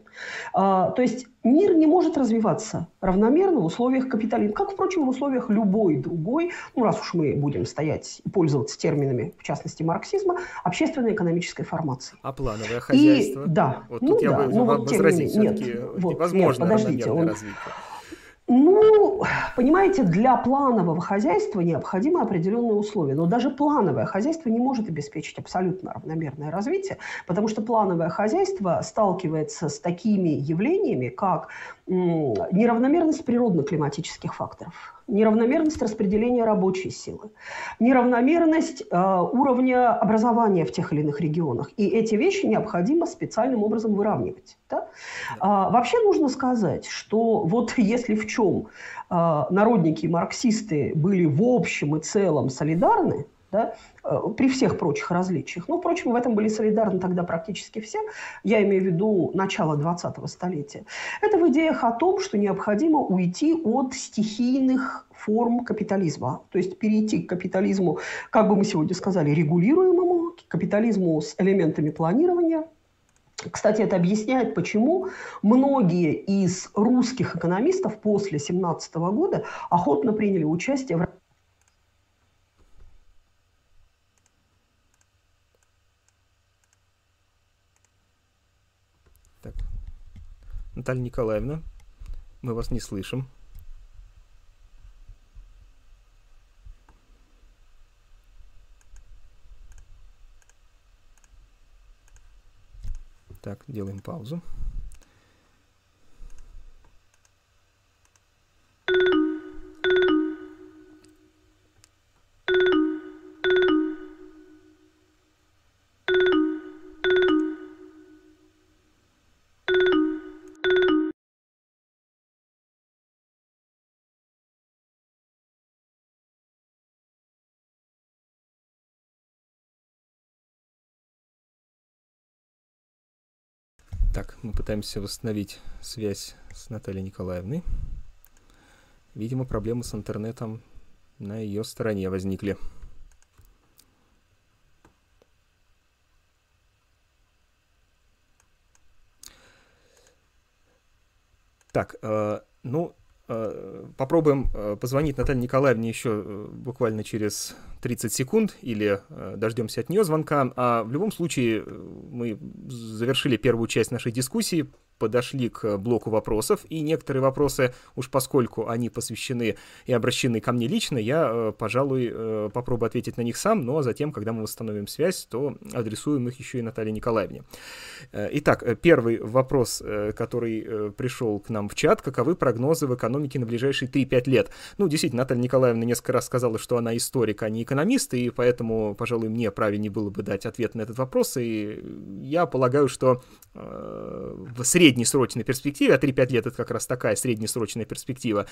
B: А, то есть мир не может развиваться равномерно в условиях капитализма, как, впрочем, в условиях любой другой, ну, раз уж мы будем стоять и пользоваться терминами, в частности, марксизма, общественной экономической формации.
A: А плановое хозяйство?
B: И, да.
A: Вот ну, тут да, я бы ну, вот возразить, термин, нет, вот, возможно
B: нет, подождите, он, развитие. Ну, понимаете, для планового хозяйства необходимы определенные условия. Но даже плановое хозяйство не может обеспечить абсолютно равномерное развитие, потому что плановое хозяйство сталкивается с такими явлениями, как неравномерность природно-климатических факторов, неравномерность распределения рабочей силы, неравномерность э, уровня образования в тех или иных регионах. И эти вещи необходимо специальным образом выравнивать. Да? А, вообще нужно сказать, что вот если в чем э, народники и марксисты были в общем и целом солидарны, да, э, при всех прочих различиях. Ну, впрочем, в этом были солидарны тогда практически все. Я имею в виду начало 20-го столетия. Это в идеях о том, что необходимо уйти от стихийных форм капитализма. То есть перейти к капитализму, как бы мы сегодня сказали, регулируемому, к капитализму с элементами планирования, кстати, это объясняет, почему многие из русских экономистов после 17 года охотно приняли участие в
A: Наталья Николаевна, мы вас не слышим. Так, делаем паузу. Мы пытаемся восстановить связь с Натальей Николаевной. Видимо, проблемы с интернетом на ее стороне возникли. Так, э, ну, попробуем э, позвонить Наталье Николаевне еще э, буквально через 30 секунд или э, дождемся от нее звонка. А в любом случае э, мы завершили первую часть нашей дискуссии подошли к блоку вопросов, и некоторые вопросы, уж поскольку они посвящены и обращены ко мне лично, я, э, пожалуй, э, попробую ответить на них сам, но затем, когда мы восстановим связь, то адресуем их еще и Наталье Николаевне. Э, итак, первый вопрос, который пришел к нам в чат, каковы прогнозы в экономике на ближайшие 3-5 лет? Ну, действительно, Наталья Николаевна несколько раз сказала, что она историк, а не экономист, и поэтому, пожалуй, мне правильнее было бы дать ответ на этот вопрос, и я полагаю, что в среднем среднесрочной перспективе, а 3-5 лет это как раз такая среднесрочная перспектива,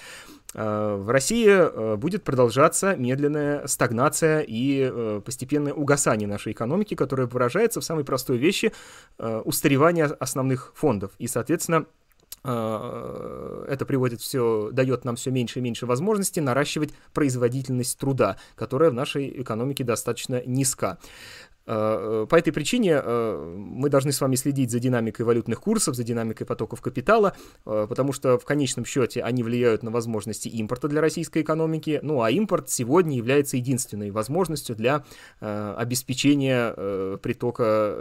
A: э, в России э, будет продолжаться медленная стагнация и э, постепенное угасание нашей экономики, которое выражается в самой простой вещи устаревания основных фондов. И, соответственно, это приводит все, дает нам все меньше и меньше возможностей наращивать производительность труда, которая в нашей экономике достаточно низка. Э, по этой причине э, мы должны с вами следить за динамикой валютных курсов, за динамикой потоков капитала, э, потому что в конечном счете они влияют на возможности импорта для российской экономики, ну а импорт сегодня является единственной возможностью для обеспечения притока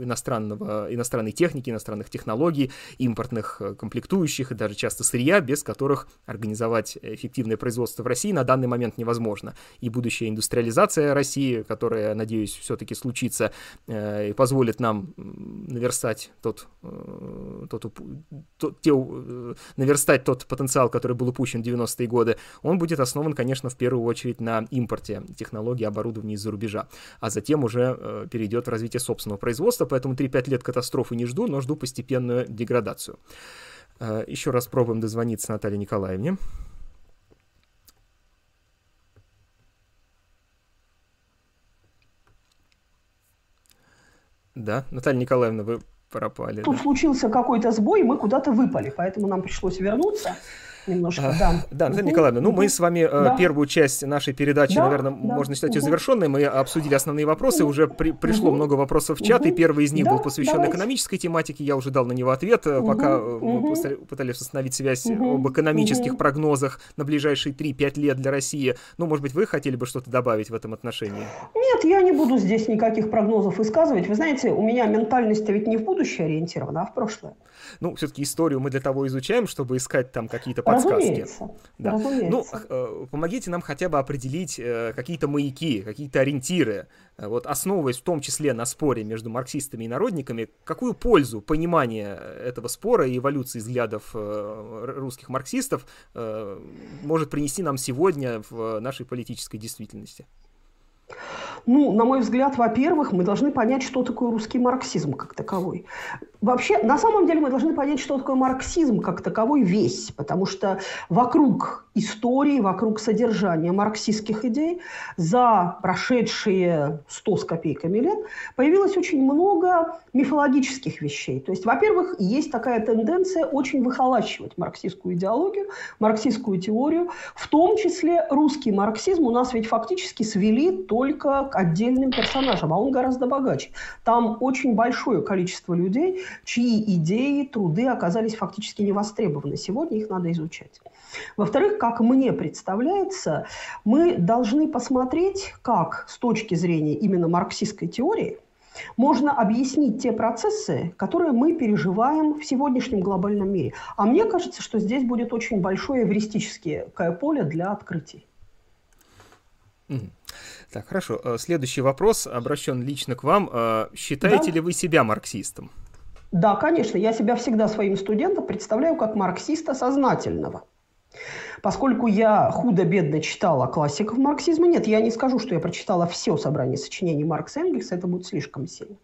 A: иностранного, иностранной техники, иностранных технологий, импортных комплектующих и даже часто сырья, без которых организовать эффективное производство в России на данный момент невозможно. И будущая индустриализация России, которая, надеюсь, все-таки случится э, и позволит нам наверстать тот, э, тот, тот, те, э, наверстать тот потенциал, который был упущен в 90-е годы, он будет основан, конечно, в первую очередь на импорте технологий, оборудования из-за рубежа, а затем уже перейдет в развитие собственного производства, поэтому 3-5 лет катастрофы не жду, но жду постепенную деградацию. Еще раз пробуем дозвониться Наталье Николаевне. Да, Наталья Николаевна, вы пропали.
B: Тут
A: да?
B: случился какой-то сбой, мы куда-то выпали, поэтому нам пришлось вернуться немножко, а, да.
A: Да, Наталья угу. Николаевна, ну мы с вами э, да. первую часть нашей передачи, да, наверное, да. можно считать ее завершенной. Мы обсудили основные вопросы, уже при, пришло угу. много вопросов в чат, угу. и первый из них да, был посвящен давайте. экономической тематике. Я уже дал на него ответ, угу. пока мы пытались установить связь об экономических прогнозах на ближайшие 3-5 лет для России. Ну, может быть, вы хотели бы что-то добавить в этом отношении?
B: Нет, я не буду здесь никаких прогнозов высказывать. Вы знаете, у меня ментальность ведь не в будущее ориентирована, а в прошлое.
A: Ну, все-таки историю мы для того изучаем, чтобы искать там какие-то подсказки подсказки. Да. Ну, э, помогите нам хотя бы определить э, какие-то маяки, какие-то ориентиры, э, вот основываясь в том числе на споре между марксистами и народниками, какую пользу понимание этого спора и эволюции взглядов русских марксистов может принести нам сегодня в нашей политической действительности?
B: Ну, на мой взгляд, во-первых, мы должны понять, что такое русский марксизм как таковой. Вообще, на самом деле мы должны понять, что такое марксизм как таковой весь, потому что вокруг истории, вокруг содержания марксистских идей за прошедшие сто с копейками лет появилось очень много мифологических вещей. То есть, во-первых, есть такая тенденция очень выхолачивать марксистскую идеологию, марксистскую теорию, в том числе русский марксизм у нас ведь фактически свели только к отдельным персонажам, а он гораздо богаче. Там очень большое количество людей, чьи идеи, труды оказались фактически не востребованы. Сегодня их надо изучать. Во-вторых, как мне представляется, мы должны посмотреть, как с точки зрения именно марксистской теории можно объяснить те процессы, которые мы переживаем в сегодняшнем глобальном мире. А мне кажется, что здесь будет очень большое эвристическое поле для открытий.
A: Так, хорошо. Э, следующий вопрос обращен лично к вам. Э, считаете да? ли вы себя марксистом?
B: Да, конечно. Я себя всегда своим студентам представляю как марксиста сознательного. Поскольку я худо-бедно читала классиков марксизма, нет, я не скажу, что я прочитала все собрание сочинений Маркса и Энгельса, это будет слишком сильно.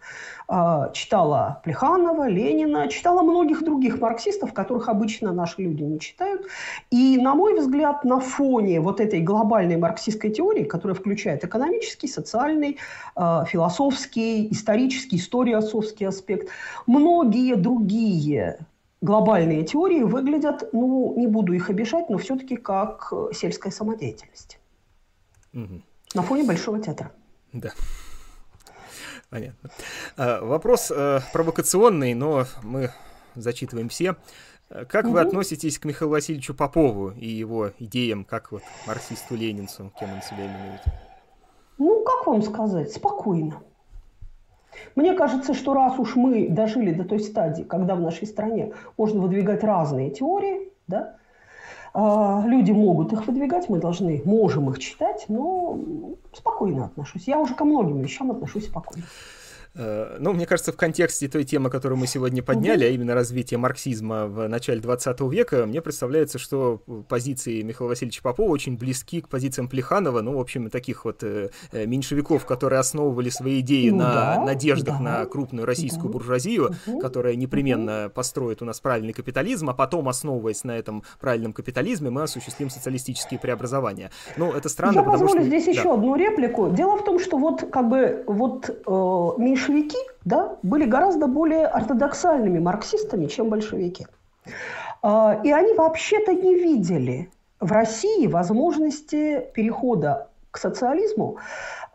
B: А, читала Плеханова, Ленина, читала многих других марксистов, которых обычно наши люди не читают. И, на мой взгляд, на фоне вот этой глобальной марксистской теории, которая включает экономический, социальный, а, философский, исторический, историосовский аспект, многие другие глобальные теории выглядят, ну, не буду их обижать, но все-таки как э, сельская самодеятельность. Угу. На фоне Большого театра.
A: Да. Понятно. А, вопрос э, провокационный, но мы зачитываем все. Как угу. вы относитесь к Михаилу Васильевичу Попову и его идеям, как вот марксисту-ленинцу, кем он себя именует?
B: Ну, как вам сказать, спокойно. Мне кажется, что раз уж мы дожили до той стадии, когда в нашей стране можно выдвигать разные теории, да, а, люди могут их выдвигать, мы должны, можем их читать, но спокойно отношусь. Я уже ко многим вещам отношусь спокойно.
A: Э, ну, мне кажется, в контексте той темы, которую мы сегодня подняли, а именно развитие марксизма в начале 20 века, мне представляется, что позиции Михаила Васильевича Попова очень близки к позициям Плеханова, ну, в общем, таких вот э, э меньшевиков, которые основывали свои идеи ну, на да, надеждах да. на крупную российскую да. буржуазию, угу. которая непременно угу. построит у нас правильный капитализм, а потом, основываясь на этом правильном капитализме, мы осуществим социалистические преобразования. Ну, это странно,
B: Я потому позволю что... здесь да. еще одну реплику. Дело в том, что вот как бы вот э, меньше большевики да, были гораздо более ортодоксальными марксистами, чем большевики. А, и они вообще-то не видели в России возможности перехода к социализму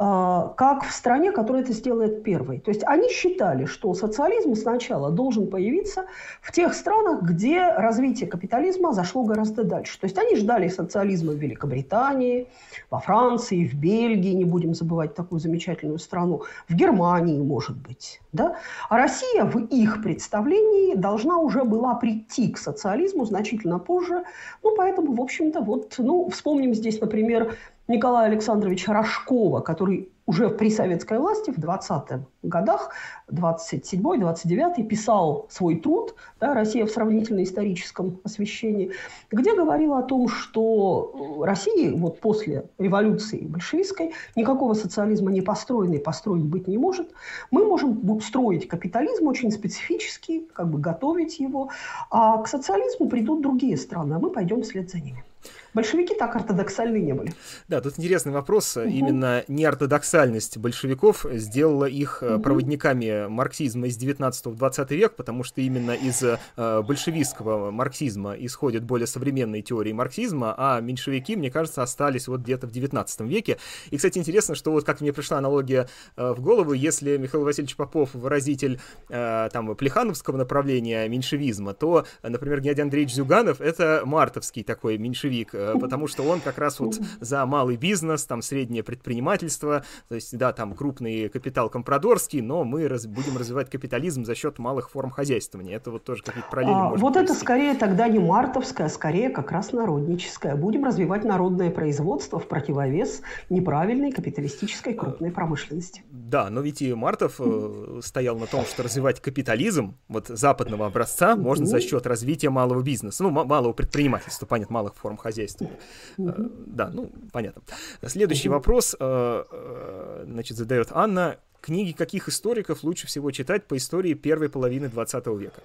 B: как в стране, которая это сделает первой. То есть они считали, что социализм сначала должен появиться в тех странах, где развитие капитализма зашло гораздо дальше. То есть они ждали социализма в Великобритании, во Франции, в Бельгии, не будем забывать такую замечательную страну, в Германии, может быть. Да? А Россия в их представлении должна уже была прийти к социализму значительно позже. Ну, поэтому, в общем-то, вот, ну, вспомним здесь, например, Николая Александровича Рожкова, который уже при советской власти в 20-х годах, 27-29 писал свой труд да, «Россия в сравнительно-историческом освещении», где говорил о том, что России вот после революции большевистской никакого социализма не построенный построить быть не может. Мы можем строить капитализм очень специфический, как бы готовить его, а к социализму придут другие страны, а мы пойдем вслед за ними. Большевики так ортодоксальны не были.
A: Да, тут интересный вопрос. Угу. Именно неортодоксальность большевиков сделала их угу. проводниками марксизма из 19 в 20 век, потому что именно из э, большевистского марксизма исходят более современные теории марксизма, а меньшевики, мне кажется, остались вот где-то в 19 веке. И, кстати, интересно, что вот как мне пришла аналогия э, в голову, если Михаил Васильевич Попов выразитель там плехановского направления меньшевизма, то, например, Геннадий Андреевич Зюганов — это мартовский такой э, потому что он как раз вот за малый бизнес, там среднее предпринимательство, то есть, да, там крупный капитал компрадорский, но мы раз, будем развивать капитализм за счет малых форм хозяйствования. Это вот тоже какие-то параллели а,
B: Вот привести. это скорее тогда не мартовское, а скорее как раз народническое. Будем развивать народное производство в противовес неправильной капиталистической крупной промышленности.
A: Да, но ведь и Мартов э, стоял на том, что развивать капитализм вот западного образца можно за счет развития малого бизнеса, ну, малого предпринимательства, понятно, малых форм хозяйства. Э, да, ну, понятно. Следующий вопрос, э, э, значит, задает Анна. Книги каких историков лучше всего читать по истории первой половины 20 века?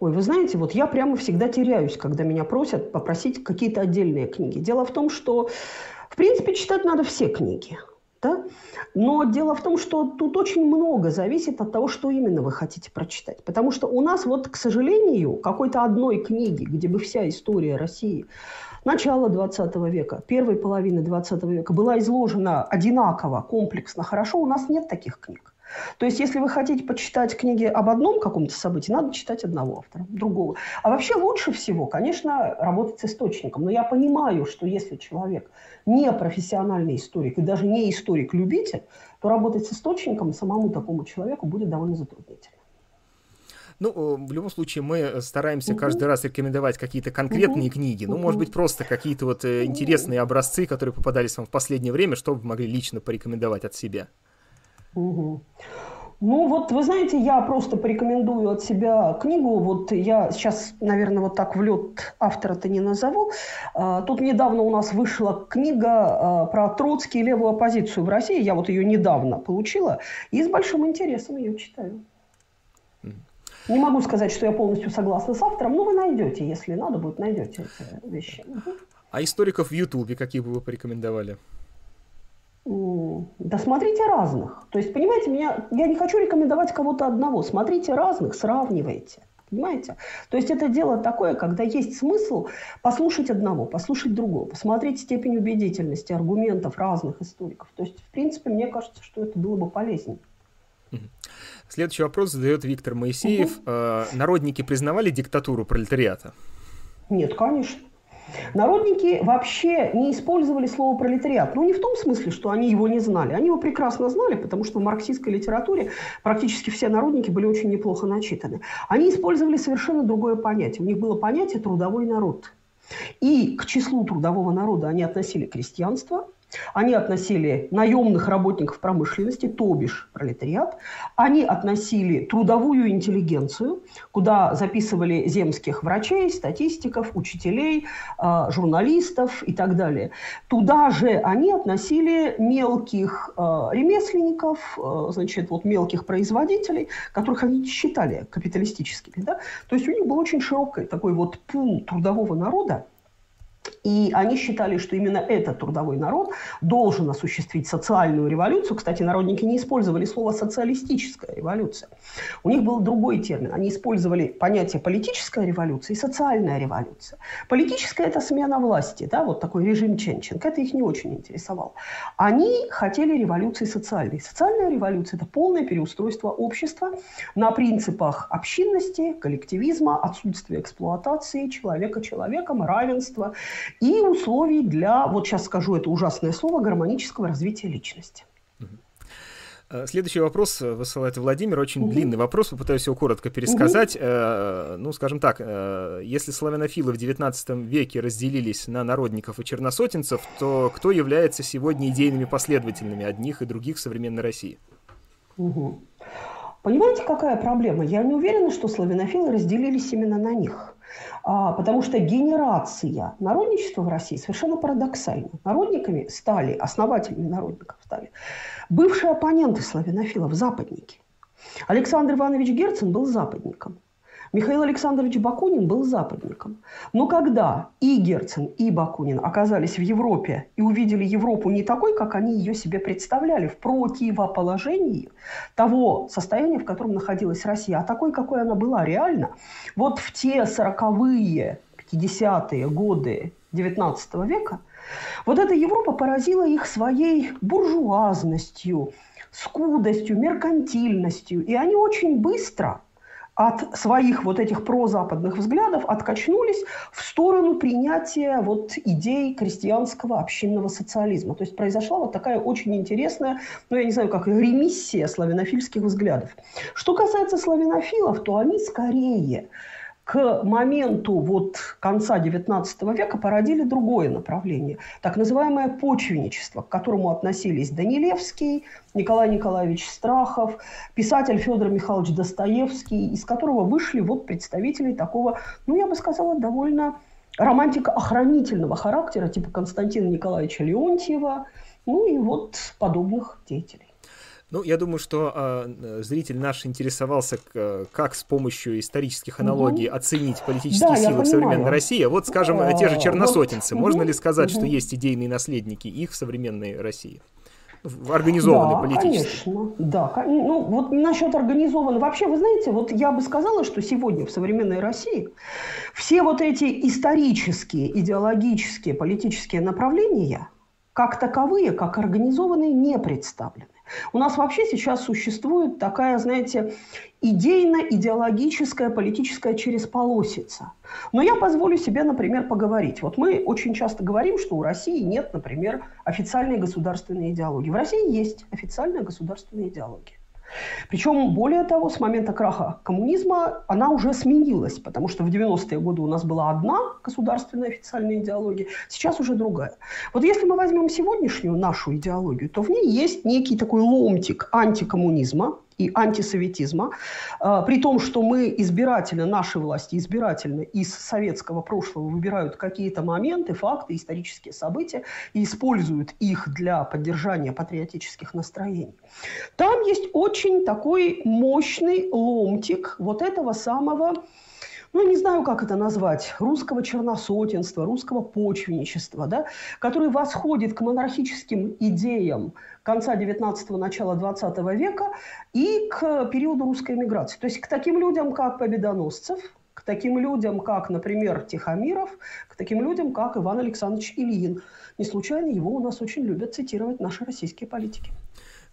B: Ой, вы знаете, вот я прямо всегда теряюсь, когда меня просят попросить какие-то отдельные книги. Дело в том, что, в принципе, читать надо все книги. Да? Но дело в том, что тут очень много зависит от того, что именно вы хотите прочитать. Потому что у нас вот, к сожалению, какой-то одной книги, где бы вся история России начала 20 века, первой половины 20 века была изложена одинаково, комплексно, хорошо, у нас нет таких книг. То есть, если вы хотите почитать книги об одном каком-то событии, надо читать одного автора, другого. А вообще лучше всего, конечно, работать с источником. Но я понимаю, что если человек не профессиональный историк и даже не историк-любитель, то работать с источником самому такому человеку будет довольно затруднительно.
A: Ну, э, в любом случае, мы стараемся угу. каждый раз рекомендовать какие-то конкретные угу. книги. Ну, угу. может быть, просто какие-то вот э, интересные образцы, которые попадались вам в последнее время, что вы могли лично порекомендовать от себя.
B: Угу. Ну вот, вы знаете, я просто порекомендую от себя книгу. Вот я сейчас, наверное, вот так в лед автора-то не назову. А, тут недавно у нас вышла книга а, про Троцкий и левую оппозицию в России. Я вот ее недавно получила и с большим интересом ее читаю. Не могу сказать, что я полностью согласна с автором, но вы найдете, если надо будет, найдете эти вещи.
A: А историков в Ютубе какие бы вы порекомендовали?
B: Да смотрите разных. То есть, понимаете, меня, я не хочу рекомендовать кого-то одного. Смотрите разных, сравнивайте. Понимаете? То есть это дело такое, когда есть смысл послушать одного, послушать другого, посмотреть степень убедительности аргументов разных историков. То есть, в принципе, мне кажется, что это было бы полезнее.
A: Следующий вопрос задает Виктор Моисеев. Угу. Народники признавали диктатуру пролетариата?
B: Нет, конечно. Народники вообще не использовали слово пролетариат. Ну, не в том смысле, что они его не знали. Они его прекрасно знали, потому что в марксистской литературе практически все народники были очень неплохо начитаны. Они использовали совершенно другое понятие. У них было понятие «трудовой народ». И к числу трудового народа они относили крестьянство, они относили наемных работников промышленности, то бишь пролетариат. Они относили трудовую интеллигенцию, куда записывали земских врачей, статистиков, учителей, а, журналистов и так далее. Туда же они относили мелких а, ремесленников, а, значит, вот мелких производителей, которых они считали капиталистическими. Да? То есть у них был очень широкий такой вот пул трудового народа, и они считали, что именно этот трудовой народ должен осуществить социальную революцию. Кстати, народники не использовали слово «социалистическая революция». У них был другой термин. Они использовали понятие «политическая революция» и «социальная революция». Политическая – это смена власти, да, вот такой режим Ченченко. Это их не очень интересовало. Они хотели революции социальной. Социальная революция – это полное переустройство общества на принципах общинности, коллективизма, отсутствия эксплуатации человека человеком, равенства – и условий для, вот сейчас скажу это ужасное слово, гармонического развития личности.
A: Э, следующий вопрос э, высылает Владимир. Очень угу. длинный вопрос, попытаюсь его коротко пересказать. Угу. Ну, скажем так, если славянофилы в XIX веке разделились на народников и черносотенцев, то кто является сегодня идейными последовательными одних и других современной России?
B: Угу. Понимаете, какая проблема? Я не уверена, что славянофилы разделились именно на них. А, потому что генерация народничества в России совершенно парадоксальна. Народниками стали, основателями народников стали бывшие оппоненты славянофилов, западники. Александр Иванович Герцен был западником. Михаил Александрович Бакунин был западником. Но когда и Герцен, и Бакунин оказались в Европе и увидели Европу не такой, как они ее себе представляли, в противоположении того состояния, в котором находилась Россия, а такой, какой она была реально, вот в те сороковые, 50-е годы XIX века, вот эта Европа поразила их своей буржуазностью, скудостью, меркантильностью. И они очень быстро от своих вот этих прозападных взглядов откачнулись в сторону принятия вот идей крестьянского общинного социализма. То есть произошла вот такая очень интересная, ну я не знаю, как ремиссия славянофильских взглядов. Что касается славянофилов, то они скорее к моменту вот конца XIX века породили другое направление, так называемое почвенничество, к которому относились Данилевский, Николай Николаевич Страхов, писатель Федор Михайлович Достоевский, из которого вышли вот представители такого, ну, я бы сказала, довольно романтико-охранительного характера, типа Константина Николаевича Леонтьева, ну и вот подобных деятелей.
A: Ну, я думаю, что э, зритель наш интересовался, как с помощью исторических аналогий угу. оценить политические да, силы в современной России. Вот, скажем, а, те же черносотенцы. Вот, Можно угу, ли сказать, угу. что есть идейные наследники их в современной России? В организованной
B: да,
A: политически.
B: Конечно, да, ну вот насчет организованной. Вообще, вы знаете, вот я бы сказала, что сегодня в современной России все вот эти исторические, идеологические, политические направления, как таковые, как организованные, не представлены. У нас вообще сейчас существует такая, знаете, идейно-идеологическая политическая чересполосица. Но я позволю себе, например, поговорить. Вот мы очень часто говорим, что у России нет, например, официальной государственной идеологии. В России есть официальная государственная идеология. Причем, более того, с момента краха коммунизма она уже сменилась, потому что в 90-е годы у нас была одна государственная официальная идеология, сейчас уже другая. Вот если мы возьмем сегодняшнюю нашу идеологию, то в ней есть некий такой ломтик антикоммунизма, и антисоветизма, а, при том, что мы избирательно, наши власти избирательно из советского прошлого выбирают какие-то моменты, факты, исторические события и используют их для поддержания патриотических настроений. Там есть очень такой мощный ломтик вот этого самого ну, не знаю, как это назвать, русского черносотенства, русского почвенничества, да, который восходит к монархическим идеям конца 19-го, начала 20 века и к периоду русской эмиграции. То есть к таким людям, как Победоносцев, к таким людям, как, например, Тихомиров, к таким людям, как Иван Александрович Ильин. Не случайно его у нас очень любят цитировать наши российские политики.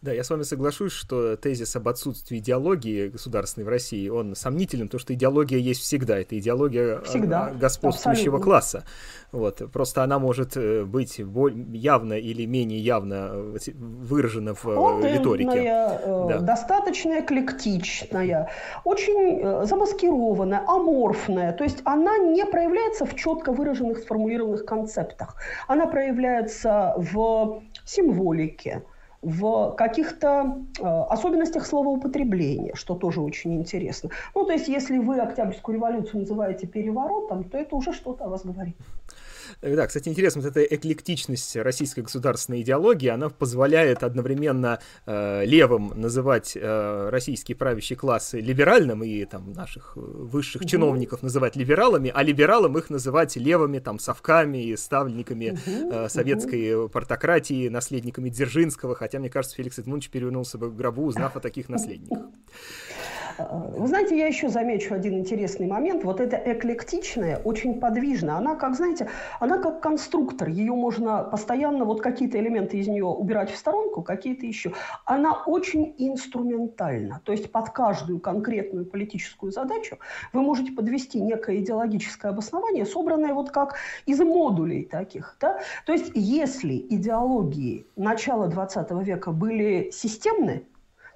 A: Да, я с вами соглашусь, что тезис об отсутствии идеологии государственной в России, он сомнителен, потому что идеология есть всегда. Это идеология а, всегда. Господствующего Абсолютно. класса. Вот. Просто она может э, быть явно или менее явно э, выражена в э, риторике.
B: Да. Достаточно эклектичная, очень замаскированная, аморфная. То есть она не проявляется в четко выраженных, сформулированных концептах. Она проявляется в символике, в каких-то э, особенностях словоупотребления, что тоже очень интересно. Ну, то есть, если вы Октябрьскую революцию называете переворотом, то это уже что-то о вас говорит.
A: Э, да, кстати, интересно, вот эта эклектичность российской государственной идеологии, она позволяет одновременно э, левым называть э, российские правящие классы либеральным и там наших э, высших чиновников называть либералами, а либералам их называть левыми, там, совками и ставленниками э, советской портократии, наследниками Дзержинского, хотя, мне кажется, Феликс Эдмундович перевернулся бы в гробу, узнав о таких наследниках.
B: Вы знаете, я еще замечу один интересный момент. Вот эта эклектичная, очень подвижная, она как, знаете, она как конструктор. Ее можно постоянно, вот какие-то элементы из нее убирать в сторонку, какие-то еще. Она очень инструментальна. То есть под каждую конкретную политическую задачу вы можете подвести некое идеологическое обоснование, собранное вот как из модулей таких. Да? То есть если идеологии начала 20 века были системны,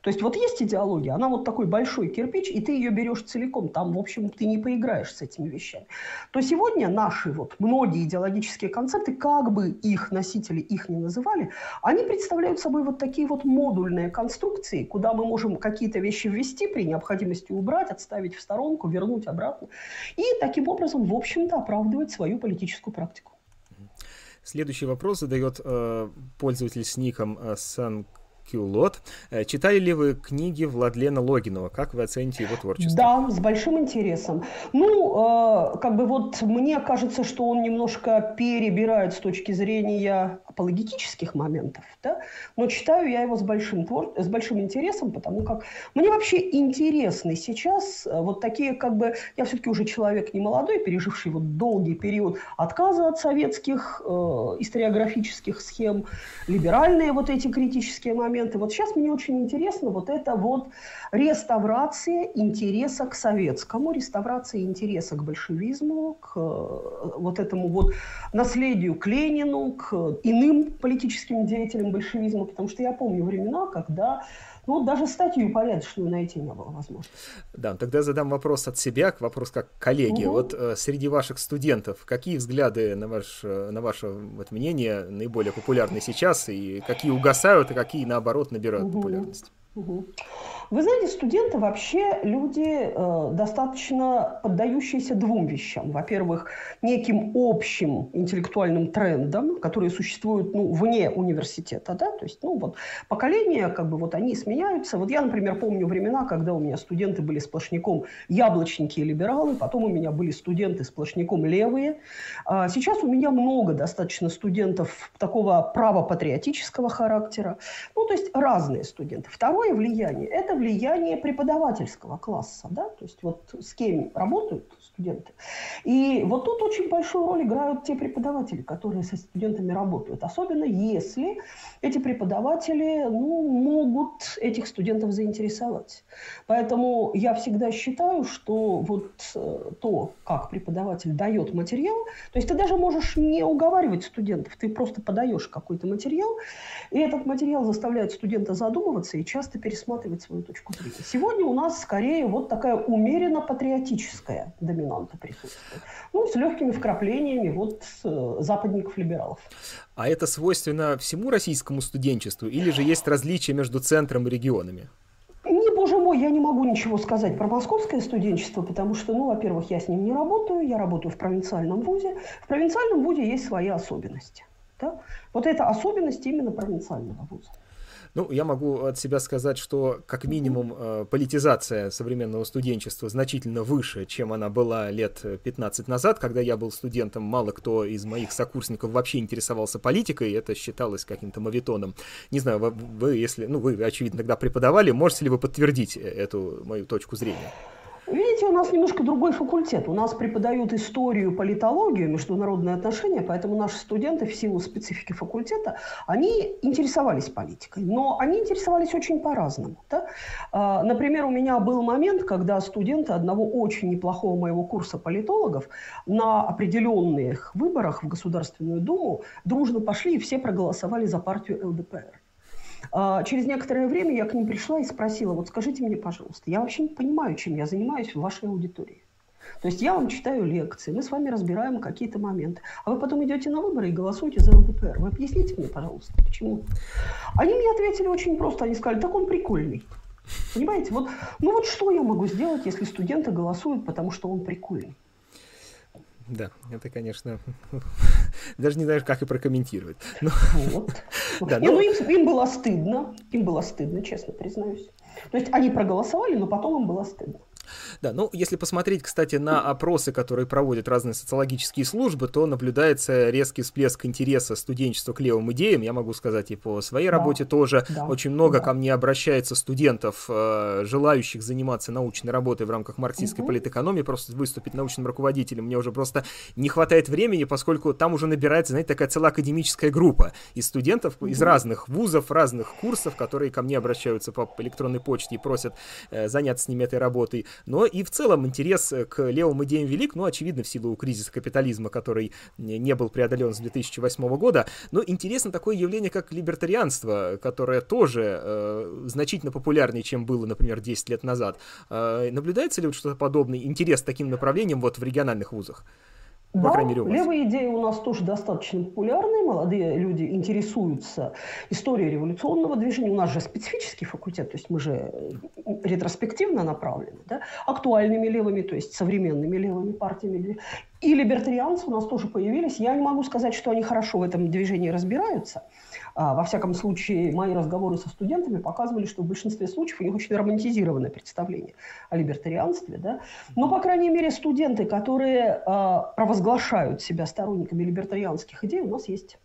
B: то есть вот есть идеология, она вот такой большой кирпич, и ты ее берешь целиком, там, в общем, ты не поиграешь с этими вещами. То сегодня наши вот многие идеологические концепты, как бы их носители их не называли, они представляют собой вот такие вот модульные конструкции, куда мы можем какие-то вещи ввести, при необходимости убрать, отставить в сторонку, вернуть обратно. И таким образом, в общем-то, оправдывать свою политическую практику.
A: Следующий вопрос задает э, пользователь с ником э, Сан Кюлот. Э, читали ли вы книги Владлена Логинова? Как вы оцените его творчество?
B: Да, с большим интересом. Ну, э, как бы вот мне кажется, что он немножко перебирает с точки зрения апологетических моментов, да, но читаю я его с большим, твор... с большим интересом, потому как мне вообще интересны сейчас э, вот такие как бы... Я все-таки уже человек не молодой, переживший вот долгий период отказа от советских э, историографических схем, либеральные вот эти критические моменты. Вот сейчас мне очень интересно вот это вот реставрация интереса к советскому, реставрация интереса к большевизму, к э, вот этому вот наследию к Ленину, к иным политическим деятелям большевизма, потому что я помню времена, когда ну, даже статью порядочную найти не было возможно.
A: Да, тогда задам вопрос от себя, вопрос как коллеги. Угу. Вот э, среди ваших студентов какие взгляды, на, ваш, э, на ваше вот, мнение, наиболее популярны сейчас, и какие угасают, а какие, наоборот, набирают угу. популярность?
B: Угу. Вы знаете, студенты вообще люди э, достаточно поддающиеся двум вещам. Во-первых, неким общим интеллектуальным трендам, которые существуют ну, вне университета. Да? То есть ну, вот, поколения, как бы, вот, они сменяются. Вот я, например, помню времена, когда у меня студенты были сплошняком яблочники и либералы, потом у меня были студенты сплошняком левые. А сейчас у меня много достаточно студентов такого правопатриотического характера. Ну, то есть разные студенты. Второе влияние – это влияние преподавательского класса, да, то есть вот с кем работают студенты. И вот тут очень большую роль играют те преподаватели, которые со студентами работают, особенно если эти преподаватели ну, могут этих студентов заинтересовать. Поэтому я всегда считаю, что вот э, то, как преподаватель дает материал, то есть ты даже можешь не уговаривать студентов, ты просто подаешь какой-то материал, и этот материал заставляет студента задумываться и часто пересматривать свою точку зрения. Сегодня у нас скорее вот такая умеренно патриотическая доминанта присутствует. Ну, с легкими вкраплениями вот э, западников-либералов.
A: А это свойственно всему российскому студенчеству или же есть различия между центром и регионами?
B: Не, боже мой, я не могу ничего сказать про московское студенчество, потому что, ну, во-первых, я с ним не работаю, я работаю в провинциальном вузе. В провинциальном вузе есть свои особенности. Да? Вот это особенность именно провинциального вуза.
A: Ну, я могу от себя сказать, что как минимум э, политизация современного студенчества значительно выше, чем она была лет 15 назад, когда я был студентом. Мало кто из моих сокурсников вообще интересовался политикой, это считалось каким-то мавитоном. Не знаю, вы, вы если, ну, вы, очевидно, тогда преподавали, можете ли вы подтвердить э, эту мою точку зрения?
B: Видите, у нас немножко другой факультет. У нас преподают историю, политологию, международные отношения, поэтому наши студенты в силу специфики факультета, они интересовались политикой, но они интересовались очень по-разному. Да? А, например, у меня был момент, когда студенты одного очень неплохого моего курса политологов на определенных выборах в Государственную Думу дружно пошли и все проголосовали за партию ЛДПР. А, через некоторое время я к ним пришла и спросила, вот скажите мне, пожалуйста, я вообще не понимаю, чем я занимаюсь в вашей аудитории. То есть я вам читаю лекции, мы с вами разбираем какие-то моменты. А вы потом идете на выборы и голосуете за ЛДПР. Вы объясните мне, пожалуйста, почему? Они мне ответили очень просто. Они сказали, так он прикольный. Понимаете, вот, ну вот что я могу сделать, если студенты голосуют, потому что он прикольный?
A: Да, это, конечно, даже не знаешь, как и прокомментировать.
B: Но... Вот. да, но... Не, ну им, им было стыдно, им было стыдно, честно признаюсь. То есть они проголосовали, но потом им было стыдно.
A: Да, ну, если посмотреть, кстати, на опросы, которые проводят разные социологические службы, то наблюдается резкий всплеск интереса студенчества к левым идеям. Я могу сказать и по своей да, работе тоже. Да, Очень много да. ко мне обращается студентов, э, желающих заниматься научной работой в рамках марксистской угу. политэкономии, просто выступить научным руководителем. Мне уже просто не хватает времени, поскольку там уже набирается, знаете, такая целая академическая группа из студентов угу. из разных вузов, разных курсов, которые ко мне обращаются по электронной почте и просят э, заняться с ними этой работой но и в целом интерес к левым идеям велик, ну, очевидно, в силу кризиса капитализма, который не был преодолен с 2008 года, но интересно такое явление, как либертарианство, которое тоже э, значительно популярнее, чем было, например, 10 лет назад. Э, наблюдается ли вот что-то подобное, интерес к таким направлениям вот в региональных вузах?
B: Да, крайней мере, у вас. левые идеи у нас тоже достаточно популярны. Молодые люди интересуются историей революционного движения. У нас же специфический факультет, то есть мы же ретроспективно направлены, да, актуальными левыми, то есть современными левыми партиями. И либертарианцы у нас тоже появились. Я не могу сказать, что они хорошо в этом движении разбираются. А, во всяком случае, мои разговоры со студентами показывали, что в большинстве случаев у них очень романтизированное представление о либертарианстве. Да? Но, по крайней мере, студенты, которые а, провозглашают себя сторонниками либертарианских идей, у нас есть.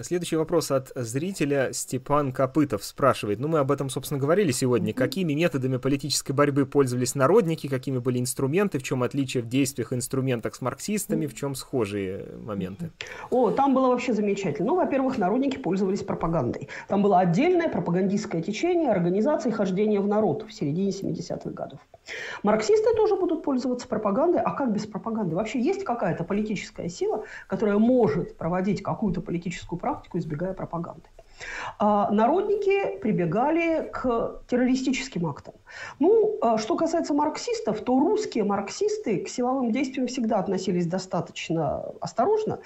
A: Следующий вопрос от зрителя Степан Копытов спрашивает. Ну, мы об этом, собственно, говорили сегодня. Какими методами политической борьбы пользовались народники, какими были инструменты, в чем отличие в действиях и инструментах с марксистами, в чем схожие моменты?
B: О, там было вообще замечательно. Ну, во-первых, народники пользовались пропагандой. Там было отдельное пропагандистское течение организации хождения в народ в середине 70-х годов. Марксисты тоже будут пользоваться пропагандой. А как без пропаганды? Вообще есть какая-то политическая сила, которая может проводить какую-то политическую практику, избегая пропаганды? А народники прибегали к террористическим актам. Ну, а что касается марксистов, то русские марксисты к силовым действиям всегда относились достаточно осторожно.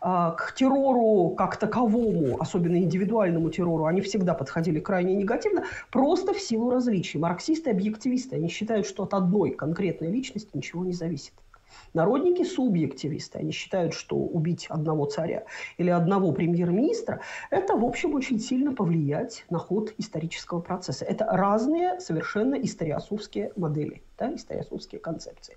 B: А, к террору как таковому, особенно индивидуальному террору, они всегда подходили крайне негативно, просто в силу различий. Марксисты – объективисты, они считают, что от одной конкретной личности ничего не зависит. Народники – субъективисты. Они считают, что убить одного царя или одного премьер-министра – это, в общем, очень сильно повлиять на ход исторического процесса. Это разные совершенно историосовские модели, да, историосовские концепции.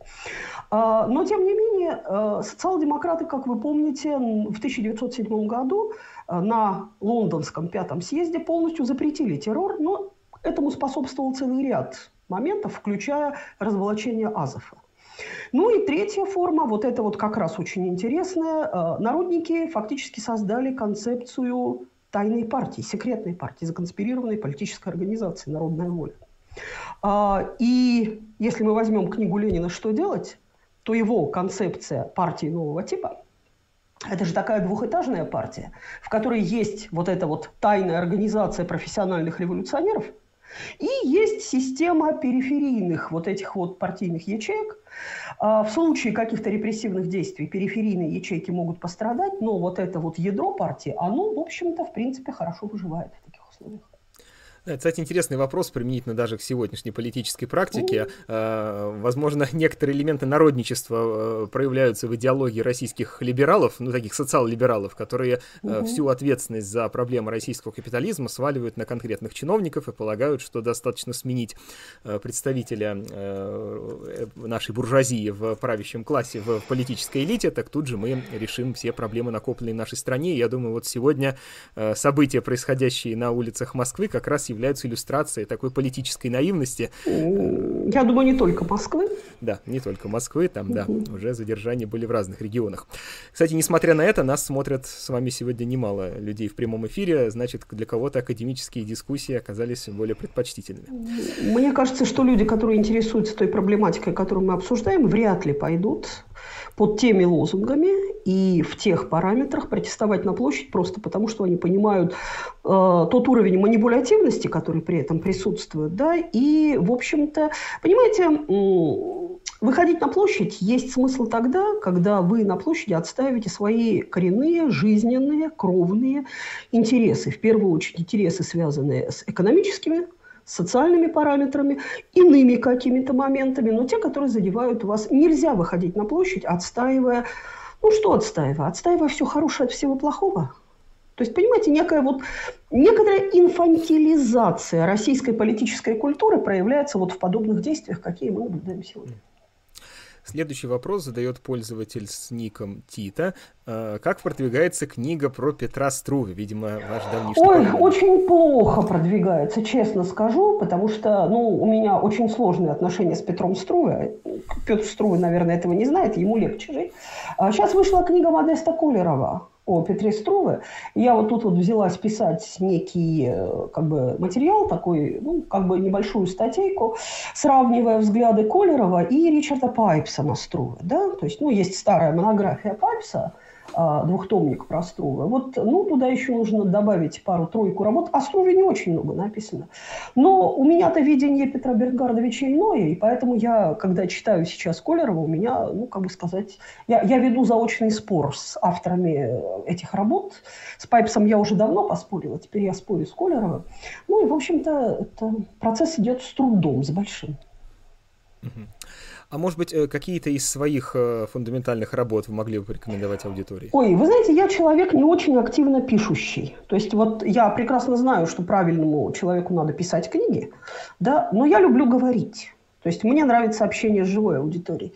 B: А, но, тем не менее, э, социал-демократы, как вы помните, в 1907 году э, на лондонском пятом съезде полностью запретили террор, но этому способствовал целый ряд моментов, включая разволочение Азова. Ну и третья форма, вот это вот как раз очень интересная. Э, народники фактически создали концепцию тайной партии, секретной партии, законспирированной политической организации «Народная воля». А, и если мы возьмем книгу Ленина «Что делать?», то его концепция партии нового типа – это же такая двухэтажная партия, в которой есть вот эта вот тайная организация профессиональных революционеров – и есть система периферийных вот этих вот партийных ячеек. А, в случае каких-то репрессивных действий периферийные ячейки могут пострадать, но вот это вот ядро партии, оно, в общем-то, в принципе, хорошо выживает в таких условиях.
A: Да, кстати, интересный вопрос, применительно даже к сегодняшней политической практике. Mm. Возможно, некоторые элементы народничества э, проявляются в идеологии российских либералов, ну, таких социал-либералов, которые всю ответственность за проблемы российского капитализма сваливают на конкретных чиновников и полагают, что достаточно сменить представителя нашей буржуазии в правящем классе, в политической элите, так тут же мы решим все проблемы, накопленные в нашей стране. Я думаю, вот сегодня события, происходящие на улицах Москвы, как раз являются иллюстрацией такой политической наивности.
B: Я думаю, не только Москвы.
A: Да, не только Москвы, там, да, уже задержания были в разных регионах. Кстати, несмотря на это, нас смотрят с вами сегодня немало людей в прямом эфире, значит, для кого-то академические дискуссии оказались более предпочтительными.
B: Мне кажется, что люди, которые интересуются той проблематикой, которую мы обсуждаем, вряд ли пойдут под теми лозунгами и в тех параметрах протестовать на площадь просто потому, что они понимают э, тот уровень манипулятивности, который при этом присутствует, да, и, в общем-то, понимаете, выходить на площадь есть смысл тогда, когда вы на площади отстаиваете свои коренные, жизненные, кровные интересы. В первую очередь интересы, связанные с экономическими социальными параметрами, иными какими-то моментами, но те, которые задевают вас. Нельзя выходить на площадь, отстаивая, ну что отстаивая? Отстаивая все хорошее от всего плохого. То есть, понимаете, некая вот, некоторая инфантилизация российской политической культуры проявляется вот в подобных действиях, какие мы наблюдаем сегодня.
A: Следующий вопрос задает пользователь с ником Тита. Э, как продвигается книга про Петра Струве? Видимо, ваш
B: давнишний... Ой, очень плохо продвигается, честно скажу, потому что ну, у меня очень сложные отношения с Петром Струве. Петр Струве, наверное, этого не знает, ему легче жить. Сейчас а вышла книга Модеста Колерова о Петре Струве. Я вот тут вот взялась писать некий э, как бы, материал, такой, ну, как бы небольшую статейку, сравнивая взгляды Колерова и Ричарда Пайпса на Струве. Да? То есть, ну, есть старая монография Пайпса – двухтомник про Струве. Вот, ну, туда еще нужно добавить пару-тройку работ. О Струве не очень много написано. Но у меня-то видение Петра Бергардовича иное, и поэтому я, когда читаю сейчас Колерова, у меня, ну, как бы сказать, я, я веду заочный спор с авторами этих работ. С Пайпсом я уже давно поспорила, теперь я спорю с Колеровым. Ну, и, в общем-то, процесс идет с трудом, с большим.
A: А может быть, э, какие-то из своих э, фундаментальных работ вы могли бы порекомендовать аудитории?
B: Ой, вы знаете, я человек не очень активно пишущий. То есть вот я прекрасно знаю, что правильному человеку надо писать книги, да, но я люблю говорить. То есть мне нравится общение с живой аудиторией.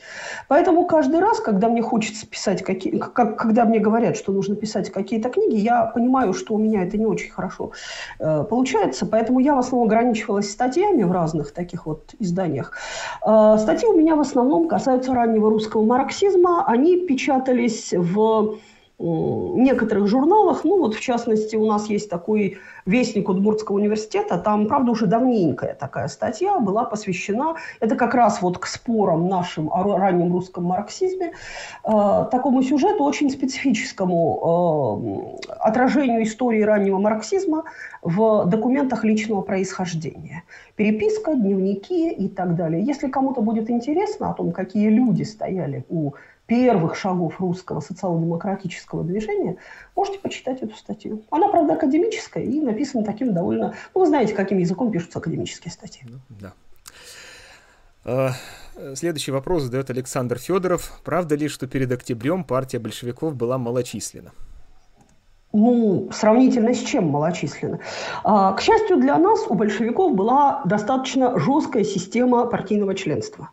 B: Поэтому каждый раз, когда мне хочется писать, какие, как, когда мне говорят, что нужно писать какие-то книги, я понимаю, что у меня это не очень хорошо э, получается. Поэтому я в основном ограничивалась статьями в разных таких вот изданиях. Э, статьи у меня в основном касаются раннего русского марксизма. Они печатались в некоторых журналах, ну вот в частности у нас есть такой вестник Удмуртского университета, там, правда, уже давненькая такая статья была посвящена, это как раз вот к спорам нашим о раннем русском марксизме, э, такому сюжету очень специфическому э, отражению истории раннего марксизма в документах личного происхождения. Переписка, дневники и так далее. Если кому-то будет интересно о том, какие люди стояли у первых шагов русского социал-демократического движения, можете почитать эту статью. Она, правда, академическая и написана таким довольно... Ну, вы знаете, каким языком пишутся академические статьи. Ну,
A: да. А, следующий вопрос задает Александр Федоров. Правда ли, что перед октябрем партия большевиков была малочисленна?
B: Ну, сравнительно с чем малочисленно. А, к счастью для нас, у большевиков была достаточно жесткая система партийного членства.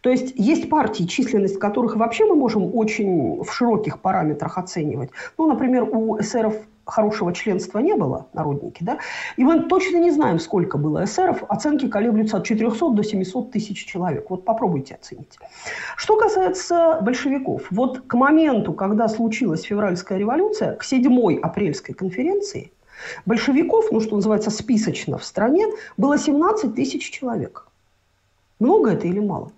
B: То есть есть партии, численность которых вообще мы можем очень в широких параметрах оценивать. Ну, например, у эсеров хорошего членства не было, народники, да, и мы точно не знаем, сколько было эсеров, оценки колеблются от 400 до 700 тысяч человек. Вот попробуйте оценить. Что касается большевиков, вот к моменту, когда случилась февральская революция, к 7 апрельской конференции, большевиков, ну, что называется, списочно в стране, было 17 тысяч человек. Много это или мало?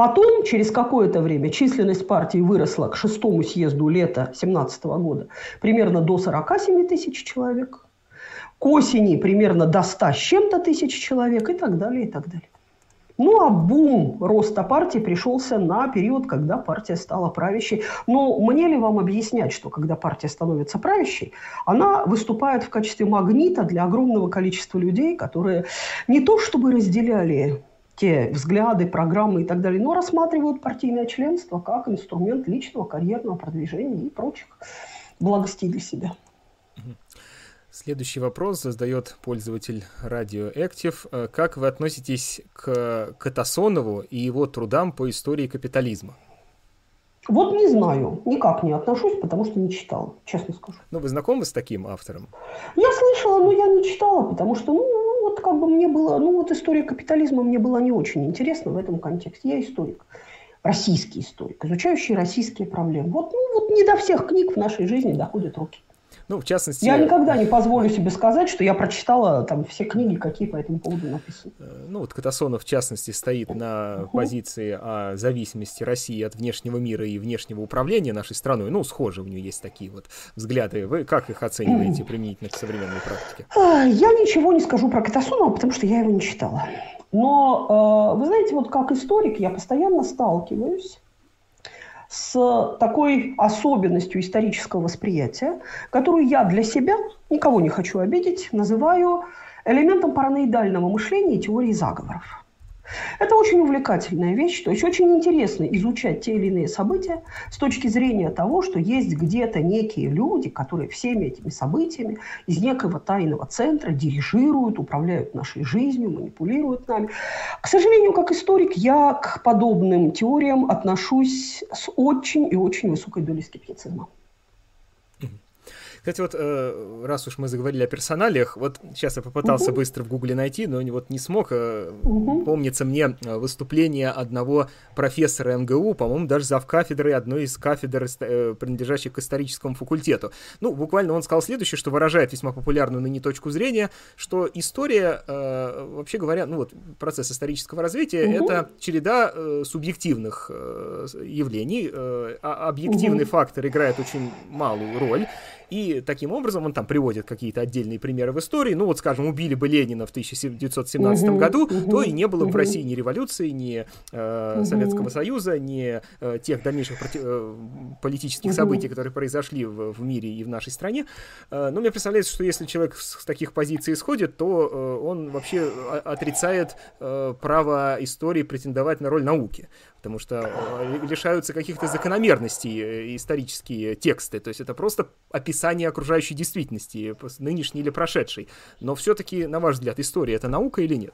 B: Потом, через какое-то время, численность партии выросла к шестому съезду лета 17 года примерно до 47 тысяч человек. К осени примерно до 100 с чем-то тысяч человек и так далее, и так далее. Ну, а бум роста партии пришелся на период, когда партия стала правящей. Но мне ли вам объяснять, что когда партия становится правящей, она выступает в качестве магнита для огромного количества людей, которые не то чтобы разделяли те взгляды, программы и так далее, но рассматривают партийное членство как инструмент личного карьерного продвижения и прочих благостей для себя.
A: Следующий вопрос задает пользователь Radioactive. Э, как вы относитесь к Катасонову и его трудам по истории капитализма?
B: Вот не знаю, никак не отношусь, потому что не читала, честно скажу.
A: Ну, вы знакомы с таким автором?
B: Я слышала, но я не читала, потому что, ну, вот как бы мне было, ну вот история капитализма мне была не очень интересна в этом контексте. Я историк, российский историк, изучающий российские проблемы. Вот, ну, вот не до всех книг в нашей жизни доходят руки.
A: Ну, в частности...
B: Я никогда не позволю себе сказать, что я прочитала там все книги, какие по этому поводу написаны.
A: Э, ну, вот Катасонов, в частности, стоит на угу. позиции о зависимости России от внешнего мира и внешнего управления нашей страной. Ну, схоже, у нее есть такие вот взгляды. Вы как их оцениваете применительно к современной практике?
B: А, я ничего не скажу про Катасонова, потому что я его не читала. Но, э, вы знаете, вот как историк я постоянно сталкиваюсь с такой особенностью исторического восприятия, которую я для себя, никого не хочу обидеть, называю элементом параноидального мышления и теории заговоров. Это очень увлекательная вещь, то есть очень интересно изучать те или иные события с точки зрения того, что есть где-то некие люди, которые всеми этими событиями из некого тайного центра дирижируют, управляют нашей жизнью, манипулируют нами. К сожалению, как историк, я к подобным теориям отношусь с очень и очень высокой долей скептицизма.
A: Кстати, вот э, раз уж мы заговорили о персоналиях, вот сейчас я попытался угу. быстро в Гугле найти, но вот не смог. Угу. Помнится мне э, выступление одного профессора МГУ, по-моему, даже зав кафедры одной из кафедр, принадлежащих к историческому факультету. Ну, буквально он сказал следующее, что выражает весьма популярную ныне точку зрения, что история, вообще говоря, ну вот процесс исторического развития, угу. это череда субъективных явлений, а объективный угу. фактор играет очень малую роль. И таким образом он там приводит какие-то отдельные примеры в истории. Ну вот, скажем, убили бы Ленина в 1917 угу, году, угу, то и не было бы угу. в России ни революции, ни э, угу. Советского Союза, ни э, тех дальнейших проти- э, политических угу. событий, которые произошли в, в мире и в нашей стране. Э, но мне представляется, что если человек с, с таких позиций исходит, то э, он вообще отрицает э, право истории претендовать на роль науки потому что э, лишаются каких-то закономерностей э, исторические тексты, то есть это просто описание окружающей действительности, нынешней или прошедшей. Но все-таки, на ваш взгляд, история — это наука или нет?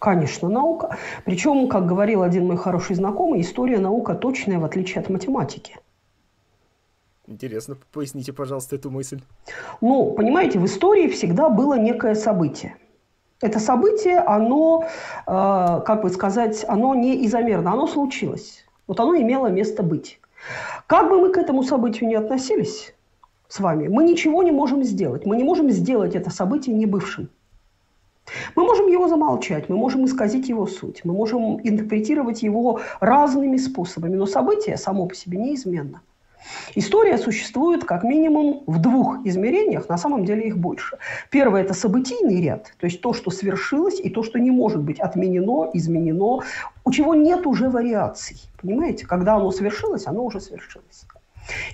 B: Конечно, наука. Причем, как говорил один мой хороший знакомый, история наука точная, в отличие от математики.
A: Интересно, поясните, пожалуйста, эту мысль.
B: Ну, понимаете, в истории всегда было некое событие. Это событие, оно, э, как бы сказать, оно не изомерно, оно случилось. Вот оно имело место быть. Как бы мы к этому событию не относились с вами, мы ничего не можем сделать. Мы не можем сделать это событие не бывшим. Мы можем его замолчать, мы можем исказить его суть, мы можем интерпретировать его разными способами, но событие само по себе неизменно – История существует как минимум в двух измерениях, на самом деле их больше. Первое – это событийный ряд, то есть то, что свершилось, и то, что не может быть отменено, изменено, у чего нет уже вариаций. Понимаете, когда оно свершилось, оно уже свершилось.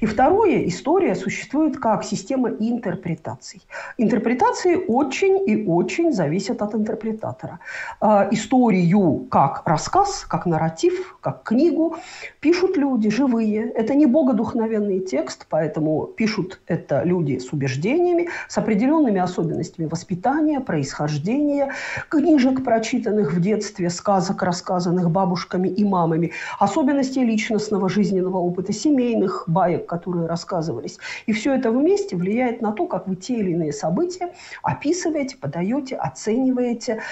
B: И второе, история существует как система интерпретаций. Интерпретации очень и очень зависят от интерпретатора. А, историю как рассказ, как нарратив, как книгу пишут люди живые. Это не богодухновенный текст, поэтому пишут это люди с убеждениями, с определенными особенностями воспитания, происхождения, книжек, прочитанных в детстве, сказок, рассказанных бабушками и мамами, особенностей личностного жизненного опыта, семейных, баек, которые рассказывались. И все это вместе влияет на то, как вы те или иные события описываете, подаете, оцениваете.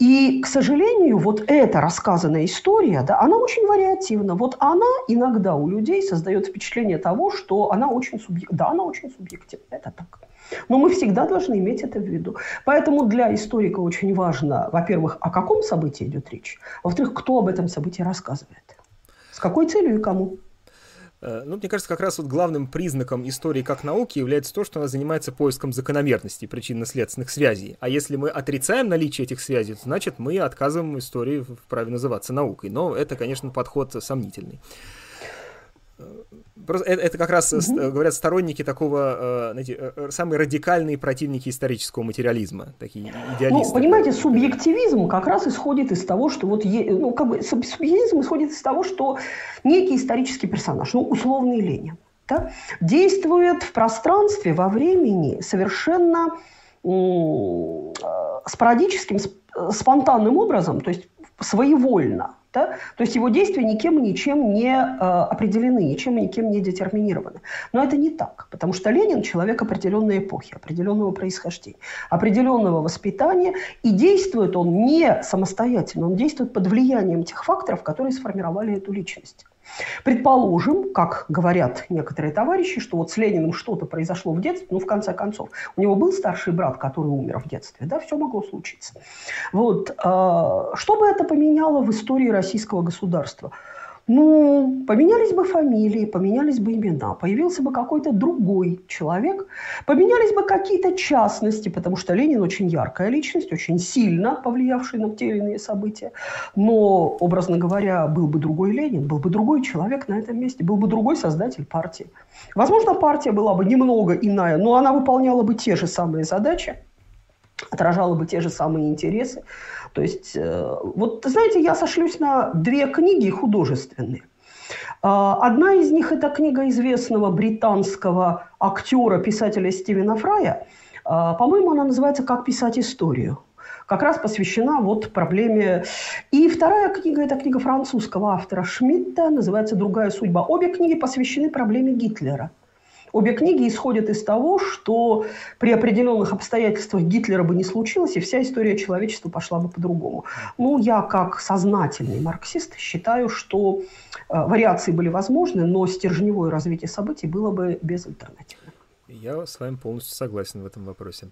B: И, к сожалению, вот эта рассказанная история, да, она очень вариативна. Вот она иногда у людей создает впечатление того, что она очень субъективна. Да, она очень субъективна, это так. Но мы всегда должны иметь это в виду. Поэтому для историка очень важно, во-первых, о каком событии идет речь, во-вторых, кто об этом событии рассказывает, с какой целью и кому.
A: Э, ну, мне кажется, как раз вот главным признаком истории как науки является то, что она занимается поиском закономерностей, причинно-следственных связей. А если мы отрицаем наличие этих связей, то значит мы отказываем истории в праве называться наукой. Но это, конечно, подход сомнительный. Просто это, это как раз угу. говорят сторонники такого, э, знаете, самые радикальные противники исторического материализма, такие идеалисты.
B: Ну, понимаете, субъективизм как раз исходит из того, что вот, ну, как бы субъективизм исходит из того, что некий исторический персонаж, ну, условный Ленин, да, действует в пространстве, во времени совершенно спорадическим, спонтанным образом, то есть своевольно, да? То есть его действия никем ничем не э, определены, ничем никем не детерминированы. Но это не так, потому что Ленин – человек определенной эпохи, определенного происхождения, определенного воспитания, и действует он не самостоятельно, он действует под влиянием тех факторов, которые сформировали эту личность. Предположим, как говорят некоторые товарищи, что вот с Лениным что-то произошло в детстве, ну, в конце концов, у него был старший брат, который умер в детстве, да, все могло случиться. Вот. А, что бы это поменяло в истории российского государства? Ну, поменялись бы фамилии, поменялись бы имена, появился бы какой-то другой человек, поменялись бы какие-то частности, потому что Ленин очень яркая личность, очень сильно повлиявший на те или иные события. Но, образно говоря, был бы другой Ленин, был бы другой человек на этом месте, был бы другой создатель партии. Возможно, партия была бы немного иная, но она выполняла бы те же самые задачи, отражала бы те же самые интересы. То есть, э, вот, знаете, я сошлюсь на две книги художественные. А, одна из них – это книга известного британского актера, писателя Стивена Фрая. А, по-моему, она называется «Как писать историю» как раз посвящена вот проблеме. И вторая книга – это книга французского автора Шмидта, называется «Другая судьба». Обе книги посвящены проблеме Гитлера – Обе книги исходят из того, что при определенных обстоятельствах Гитлера бы не случилось, и вся история человечества пошла бы по-другому. Ну, я как сознательный марксист считаю, что э, вариации были возможны, но стержневое развитие событий было бы безальтернативным.
A: Я с вами полностью согласен в этом вопросе.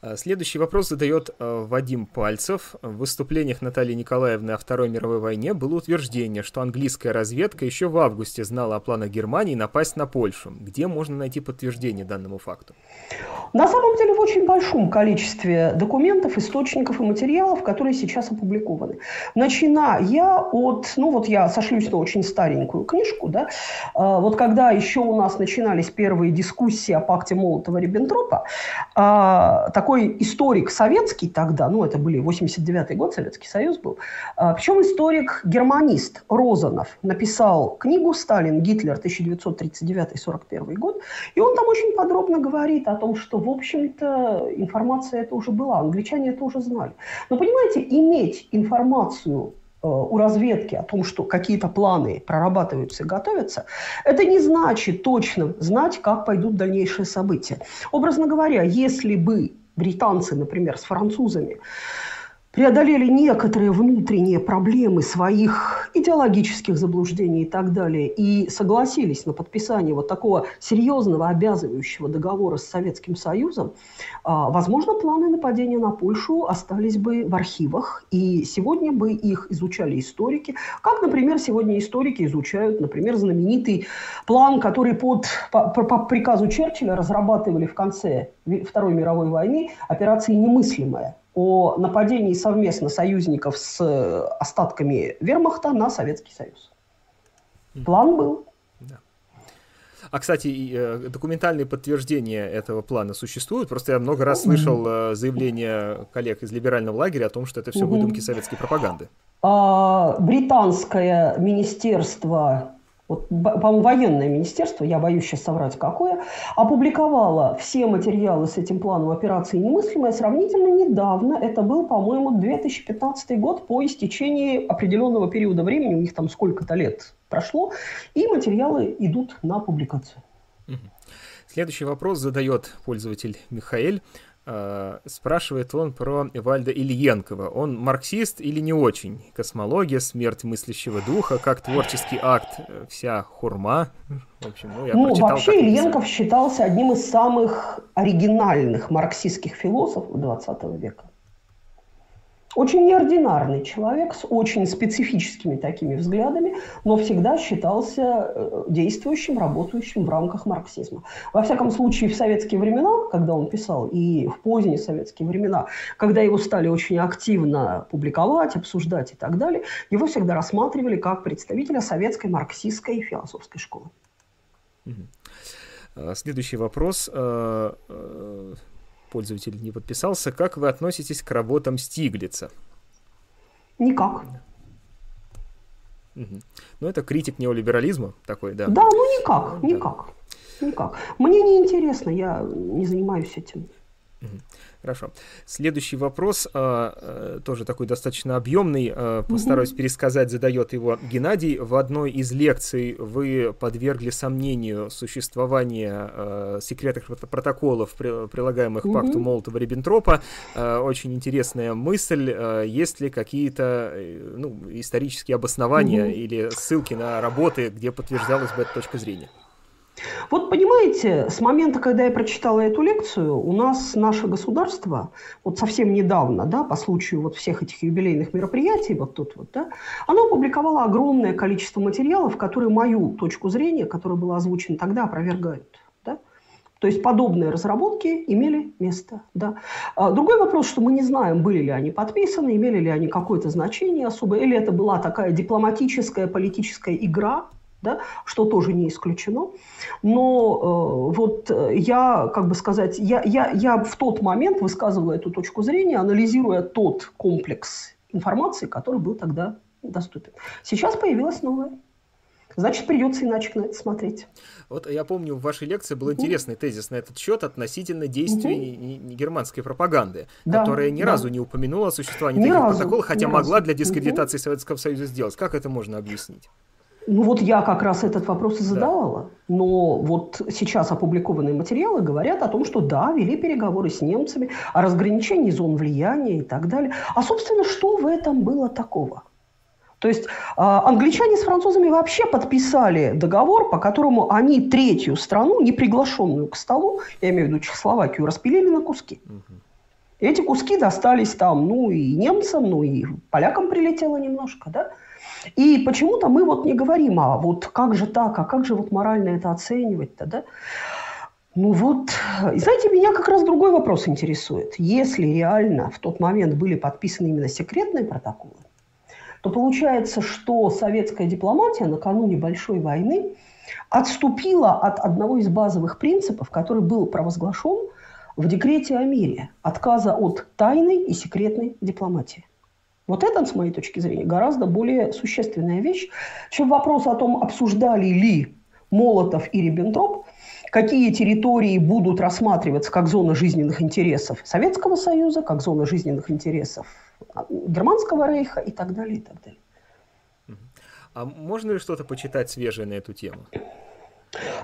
A: А, следующий вопрос задает а, Вадим Пальцев. В выступлениях Натальи Николаевны о Второй мировой войне было утверждение, что английская разведка еще в августе знала о планах Германии напасть на Польшу. Где можно найти подтверждение данному факту?
B: На самом деле в очень большом количестве документов, источников и материалов, которые сейчас опубликованы. Начиная от, ну вот я сошлюсь на очень старенькую книжку, да, а, вот когда еще у нас начинались первые дискуссии о пакте Молотова-Риббентропа, а, такой историк советский тогда, ну, это были 89-й год, Советский Союз был, а, причем историк-германист Розанов написал книгу «Сталин, Гитлер, 1939-41 год», и он там очень подробно говорит о том, что, в общем-то, информация это уже была, англичане это уже знали. Но, понимаете, иметь информацию у разведки о том, что какие-то планы прорабатываются и готовятся, это не значит точно знать, как пойдут дальнейшие события. Образно говоря, если бы британцы, например, с французами преодолели некоторые внутренние проблемы своих идеологических заблуждений и так далее, и согласились на подписание вот такого серьезного обязывающего договора с Советским Союзом, а, возможно, планы нападения на Польшу остались бы в архивах, и сегодня бы их изучали историки, как, например, сегодня историки изучают, например, знаменитый план, который под, по, по приказу Черчилля разрабатывали в конце Второй мировой войны, операции «Немыслимая», о нападении совместно союзников с э, остатками вермахта на Советский Союз. План был. Да.
A: А, кстати, э, документальные подтверждения этого плана существуют. Просто я много раз слышал э, заявления коллег из либерального лагеря о том, что это все выдумки советской пропаганды.
B: А, британское министерство вот, по-моему, военное министерство, я боюсь сейчас соврать какое, опубликовало все материалы с этим планом операции «Немыслимая» сравнительно недавно. Это был, по-моему, 2015 год по истечении определенного периода времени, у них там сколько-то лет прошло, и материалы идут на публикацию.
A: Следующий вопрос задает пользователь Михаил. Э, спрашивает он про Эвальда Ильенкова. Он марксист или не очень? Космология, смерть мыслящего духа, как творческий акт, э, вся хурма.
B: В общем, ну, я ну прочитал, вообще Ильенков считался одним из самых оригинальных марксистских философов XX века. Очень неординарный человек с очень специфическими такими взглядами, но всегда считался э, действующим, работающим в рамках марксизма. Во всяком случае, в советские времена, когда он писал, и в поздние советские времена, когда его стали очень активно публиковать, обсуждать и так далее, его всегда рассматривали как представителя советской марксистской философской школы.
A: А, следующий вопрос э, э, пользователь не подписался. Как вы относитесь к работам Стиглица?
B: Никак.
A: Угу. Ну, это критик неолиберализма такой, да?
B: Да, ну никак, да. никак. Никак. Мне не интересно, я не занимаюсь этим.
A: Хорошо. Следующий вопрос, а, э, тоже такой достаточно объемный, э, постараюсь угу. пересказать, задает его Геннадий. В одной из лекций вы подвергли сомнению существование э, секретных протоколов, прилагаемых угу. пакту Молотова-Риббентропа. Очень интересная мысль. Есть ли какие-то ну, исторические обоснования угу. или ссылки на работы, где подтверждалась бы эта точка зрения?
B: Вот понимаете, с момента, когда я прочитала эту лекцию, у нас наше государство, вот совсем недавно, да, по случаю вот всех этих юбилейных мероприятий, вот тут вот, да, оно опубликовало огромное количество материалов, которые мою точку зрения, которая была озвучена тогда, опровергают. Да? То есть подобные разработки имели место. Да. А другой вопрос, что мы не знаем, были ли они подписаны, имели ли они какое-то значение особое, или это была такая дипломатическая, политическая игра, да, что тоже не исключено. Но э, вот э, я, как бы сказать, я, я, я в тот момент высказывала эту точку зрения, анализируя тот комплекс информации, который был тогда доступен. Сейчас появилась новая. Значит, придется иначе на это смотреть.
A: Вот я помню, в вашей лекции был интересный тезис на этот счет относительно действий угу. германской пропаганды, да, которая ни да. разу не упомянула о существовании ни таких разу, протоколов, хотя могла разу. для дискредитации угу. Советского Союза сделать. Как это можно объяснить?
B: Ну вот я как раз этот вопрос и задавала. Да. Но вот сейчас опубликованные материалы говорят о том, что да, вели переговоры с немцами о разграничении зон влияния и так далее. А, собственно, что в этом было такого? То есть э, англичане с французами вообще подписали договор, по которому они третью страну, не приглашенную к столу, я имею в виду Чехословакию, распилили на куски. Угу. Эти куски достались там, ну и немцам, ну и полякам прилетело немножко, да? И почему-то мы вот не говорим, а вот как же так, а как же вот морально это оценивать-то, да? Ну вот, знаете, меня как раз другой вопрос интересует. Если реально в тот момент были подписаны именно секретные протоколы, то получается, что советская дипломатия накануне Большой войны отступила от одного из базовых принципов, который был провозглашен в декрете о мире, отказа от тайной и секретной дипломатии. Вот это, с моей точки зрения, гораздо более существенная вещь, чем вопрос о том, обсуждали ли Молотов и Риббентроп, какие территории будут рассматриваться как зона жизненных интересов Советского Союза, как зона жизненных интересов Германского рейха и так далее, и так далее.
A: А можно ли что-то почитать свежее на эту тему?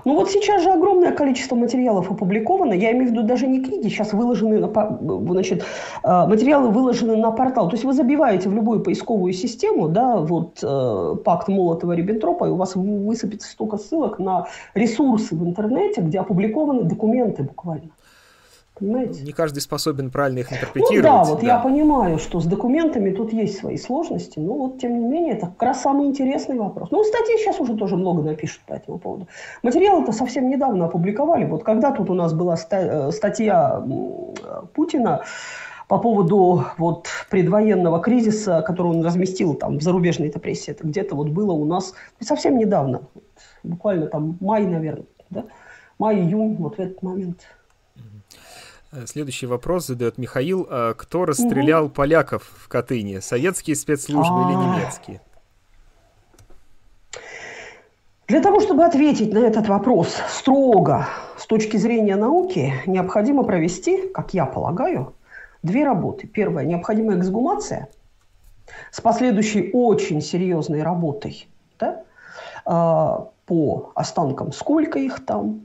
B: Ну вот сейчас же огромное количество материалов опубликовано. Я имею в виду даже не книги, сейчас выложены на, значит, э, материалы выложены на портал. То есть вы забиваете в любую поисковую систему, да, вот э, пакт Молотова-Риббентропа, и у вас высыпется столько ссылок на ресурсы в интернете, где опубликованы документы буквально.
A: Понимаете? Не каждый способен правильно их интерпретировать.
B: Ну да, вот да. я понимаю, что с документами тут есть свои сложности, но вот тем не менее это как раз самый интересный вопрос. Ну, статьи сейчас уже тоже много напишут по этому поводу. Материалы-то совсем недавно опубликовали. Вот когда тут у нас была э, статья Путина по поводу вот предвоенного кризиса, который он разместил там в зарубежной этой прессе, это где-то вот было у нас совсем недавно, буквально там май, наверное, да? май-июнь, вот в этот момент –
A: следующий вопрос задает Михаил. А кто расстрелял угу. поляков в Катыни? Советские спецслужбы А-а-а. или а. немецкие?
B: Для того, чтобы ответить на этот вопрос строго с точки зрения науки, необходимо провести, как я полагаю, две работы. Первая – необходимая эксгумация с последующей очень серьезной работой да, а, по останкам, сколько их там,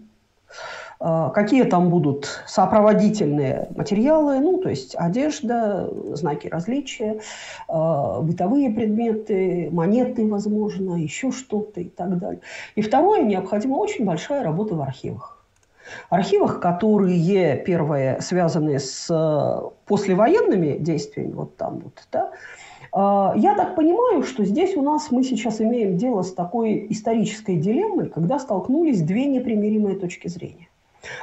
B: какие там будут сопроводительные материалы, ну, то есть одежда, знаки различия, а, бытовые предметы, монеты, возможно, еще что-то и так далее. И второе, необходима очень большая работа в архивах. Архивах, которые, первое, связаны с э, послевоенными действиями, вот там вот, да, а, я так понимаю, что здесь у нас мы сейчас имеем дело с такой исторической дилеммой, когда столкнулись две непримиримые точки зрения.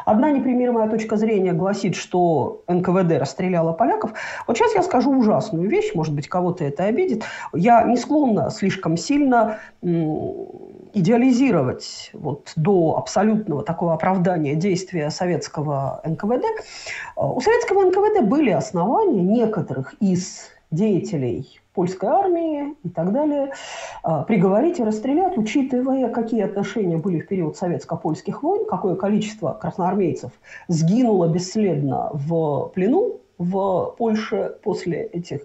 B: Одна непримиримая точка зрения гласит, что НКВД расстреляла поляков. Вот сейчас я скажу ужасную вещь, может быть, кого-то это обидит. Я не склонна слишком сильно идеализировать вот до абсолютного такого оправдания действия советского НКВД. У советского НКВД были основания некоторых из деятелей польской армии и так далее, а, приговорить и расстрелять, учитывая, какие отношения были в период советско-польских войн, какое количество красноармейцев сгинуло бесследно в плену в Польше после этих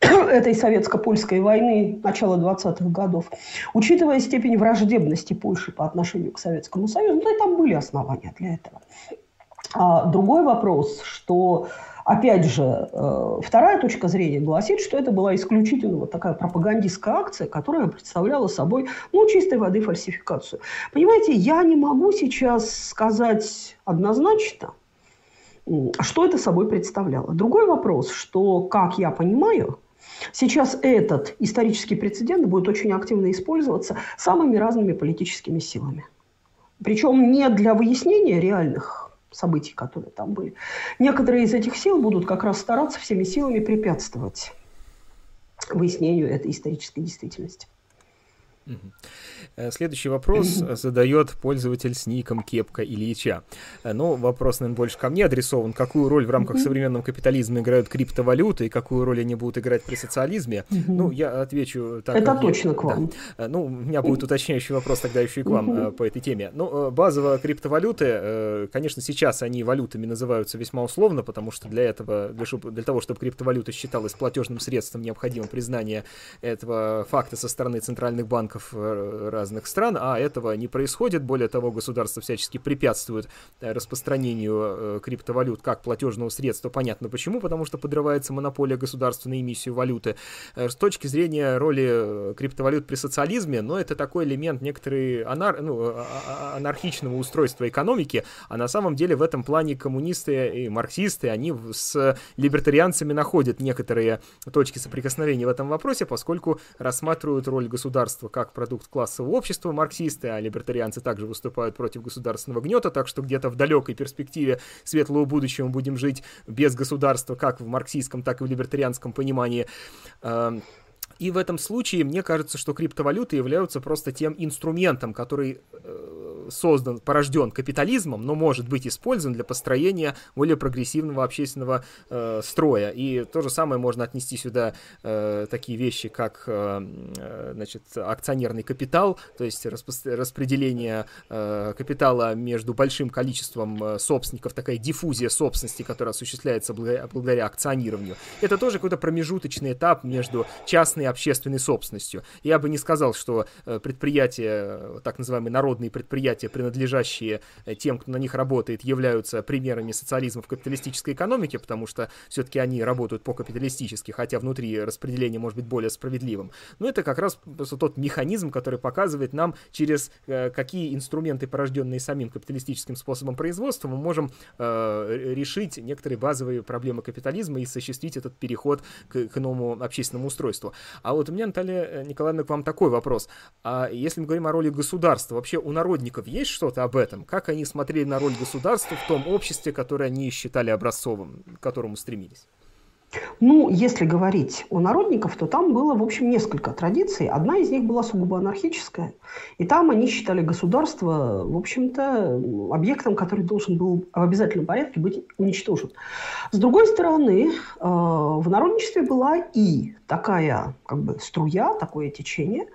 B: этой советско-польской войны начала 20-х годов, учитывая степень враждебности Польши по отношению к Советскому Союзу, ну и там были основания для этого. А другой вопрос, что Опять же, э, вторая точка зрения гласит, что это была исключительно вот такая пропагандистская акция, которая представляла собой, ну, чистой воды фальсификацию. Понимаете, я не могу сейчас сказать однозначно, что это собой представляло. Другой вопрос, что, как я понимаю, Сейчас этот исторический прецедент будет очень активно использоваться самыми разными политическими силами. Причем не для выяснения реальных событий, которые там были. Некоторые из этих сил будут как раз стараться всеми силами препятствовать выяснению этой исторической действительности.
A: Э, следующий вопрос задает пользователь с ником Кепка Ильича. Э, ну, вопрос, наверное, больше ко мне адресован. Какую роль в рамках современного капитализма играют криптовалюты и какую роль они будут играть при социализме? Ну, я отвечу так.
B: Это точно я... к вам.
A: Да. Э, ну, у меня будет уточняющий вопрос тогда еще и к вам по этой теме. Ну, базово криптовалюты, конечно, сейчас они валютами называются весьма условно, потому что для этого, для, для того, чтобы криптовалюта считалась платежным средством, необходимо признание этого факта со стороны центральных банков э, разных стран, а этого не происходит. Более того, государство всячески препятствует э, распространению э, криптовалют как платежного средства. Понятно почему, потому что подрывается монополия государства на эмиссию валюты. С точки зрения роли криптовалют при социализме, но это такой элемент некоторой анар... ну, а, а, а, анархичного устройства экономики, а на самом деле в этом плане коммунисты и марксисты, они с либертарианцами находят некоторые точки соприкосновения в этом вопросе, поскольку рассматривают роль государства как продукт классового общества марксисты, а либертарианцы также выступают против государственного гнета, так что где-то в далекой перспективе светлого будущего мы будем жить без государства, как в марксистском, так и в либертарианском понимании. Эм, и в этом случае мне кажется, что криптовалюты являются просто тем инструментом, который э, создан, порожден капитализмом, но может быть использован для построения более прогрессивного общественного э, строя. И то же самое можно отнести сюда э, такие вещи, как э, значит, акционерный капитал, то есть распределение э, капитала между большим количеством э, собственников, такая диффузия собственности, которая осуществляется благодаря, благодаря акционированию. Это тоже какой-то промежуточный этап между частной и общественной собственностью. Я бы не сказал, что э, предприятия, так называемые народные предприятия, принадлежащие э, тем, кто на них работает, являются примерами социализма в капиталистической экономике, потому что все-таки они работают по-капиталистически, хотя внутри распределение может быть более справедливым. Но это как раз тот механизм, который показывает нам, через э, какие инструменты, порожденные самим капиталистическим способом производства, мы можем э, решить некоторые базовые проблемы капитализма и осуществить этот переход к, к иному общественному устройству. А вот у меня, Наталья Николаевна, к вам такой вопрос. А если мы говорим о роли государства, вообще у народников есть что-то об этом? Как они смотрели на роль государства в том обществе, которое они считали образцовым, к которому стремились?
B: Ну, если говорить о народников, то там было, в общем, несколько традиций. Одна из них была сугубо анархическая. И там они считали государство, в общем-то, объектом, который должен был в обязательном порядке быть уничтожен. С другой стороны, э, в народничестве была и такая как бы струя, такое течение,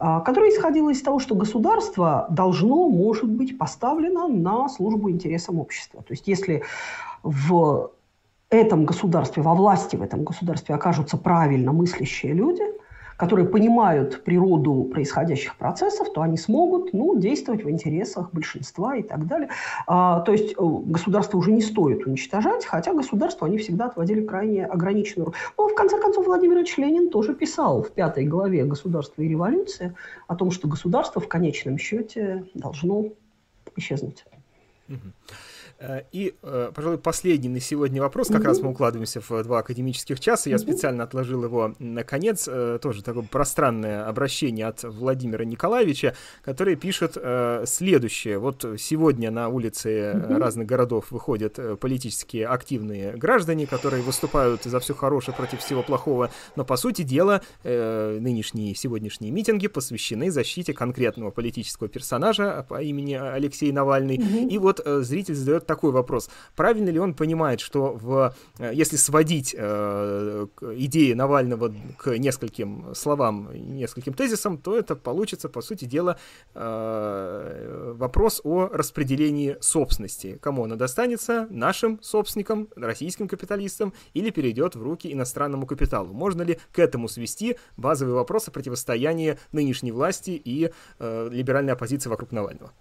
B: э, которое исходило из того, что государство должно, может быть, поставлено на службу интересам общества. То есть если в этом государстве, во власти в этом государстве окажутся правильно мыслящие люди, которые понимают природу происходящих процессов, то они смогут ну, действовать в интересах большинства и так далее. А, то есть э, государство уже не стоит уничтожать, хотя государство они всегда отводили крайне ограниченную роль. Но в конце концов Владимир Ильич Ленин тоже писал в пятой главе «Государство и революция» о том, что государство в конечном счете должно исчезнуть.
A: Э, и, э, пожалуй, последний на сегодня вопрос. Как раз мы укладываемся в два академических часа. Я специально отложил его на конец. Э, тоже такое пространное обращение от Владимира Николаевича, который пишет следующее. Вот сегодня на улице разных городов выходят политически активные граждане, которые выступают за все хорошее против всего плохого. Но, по сути дела, нынешние сегодняшние митинги посвящены защите конкретного политического персонажа по имени Алексей Навальный. И вот зритель задает такой вопрос. Правильно ли он понимает, что в, э, если сводить э, идеи Навального к нескольким словам, нескольким тезисам, то это получится, по сути дела, э, вопрос о распределении собственности. Кому она достанется? Нашим собственникам, российским капиталистам, или перейдет в руки иностранному капиталу? Можно ли к этому свести базовый вопрос о противостоянии нынешней власти и э, либеральной оппозиции вокруг Навального?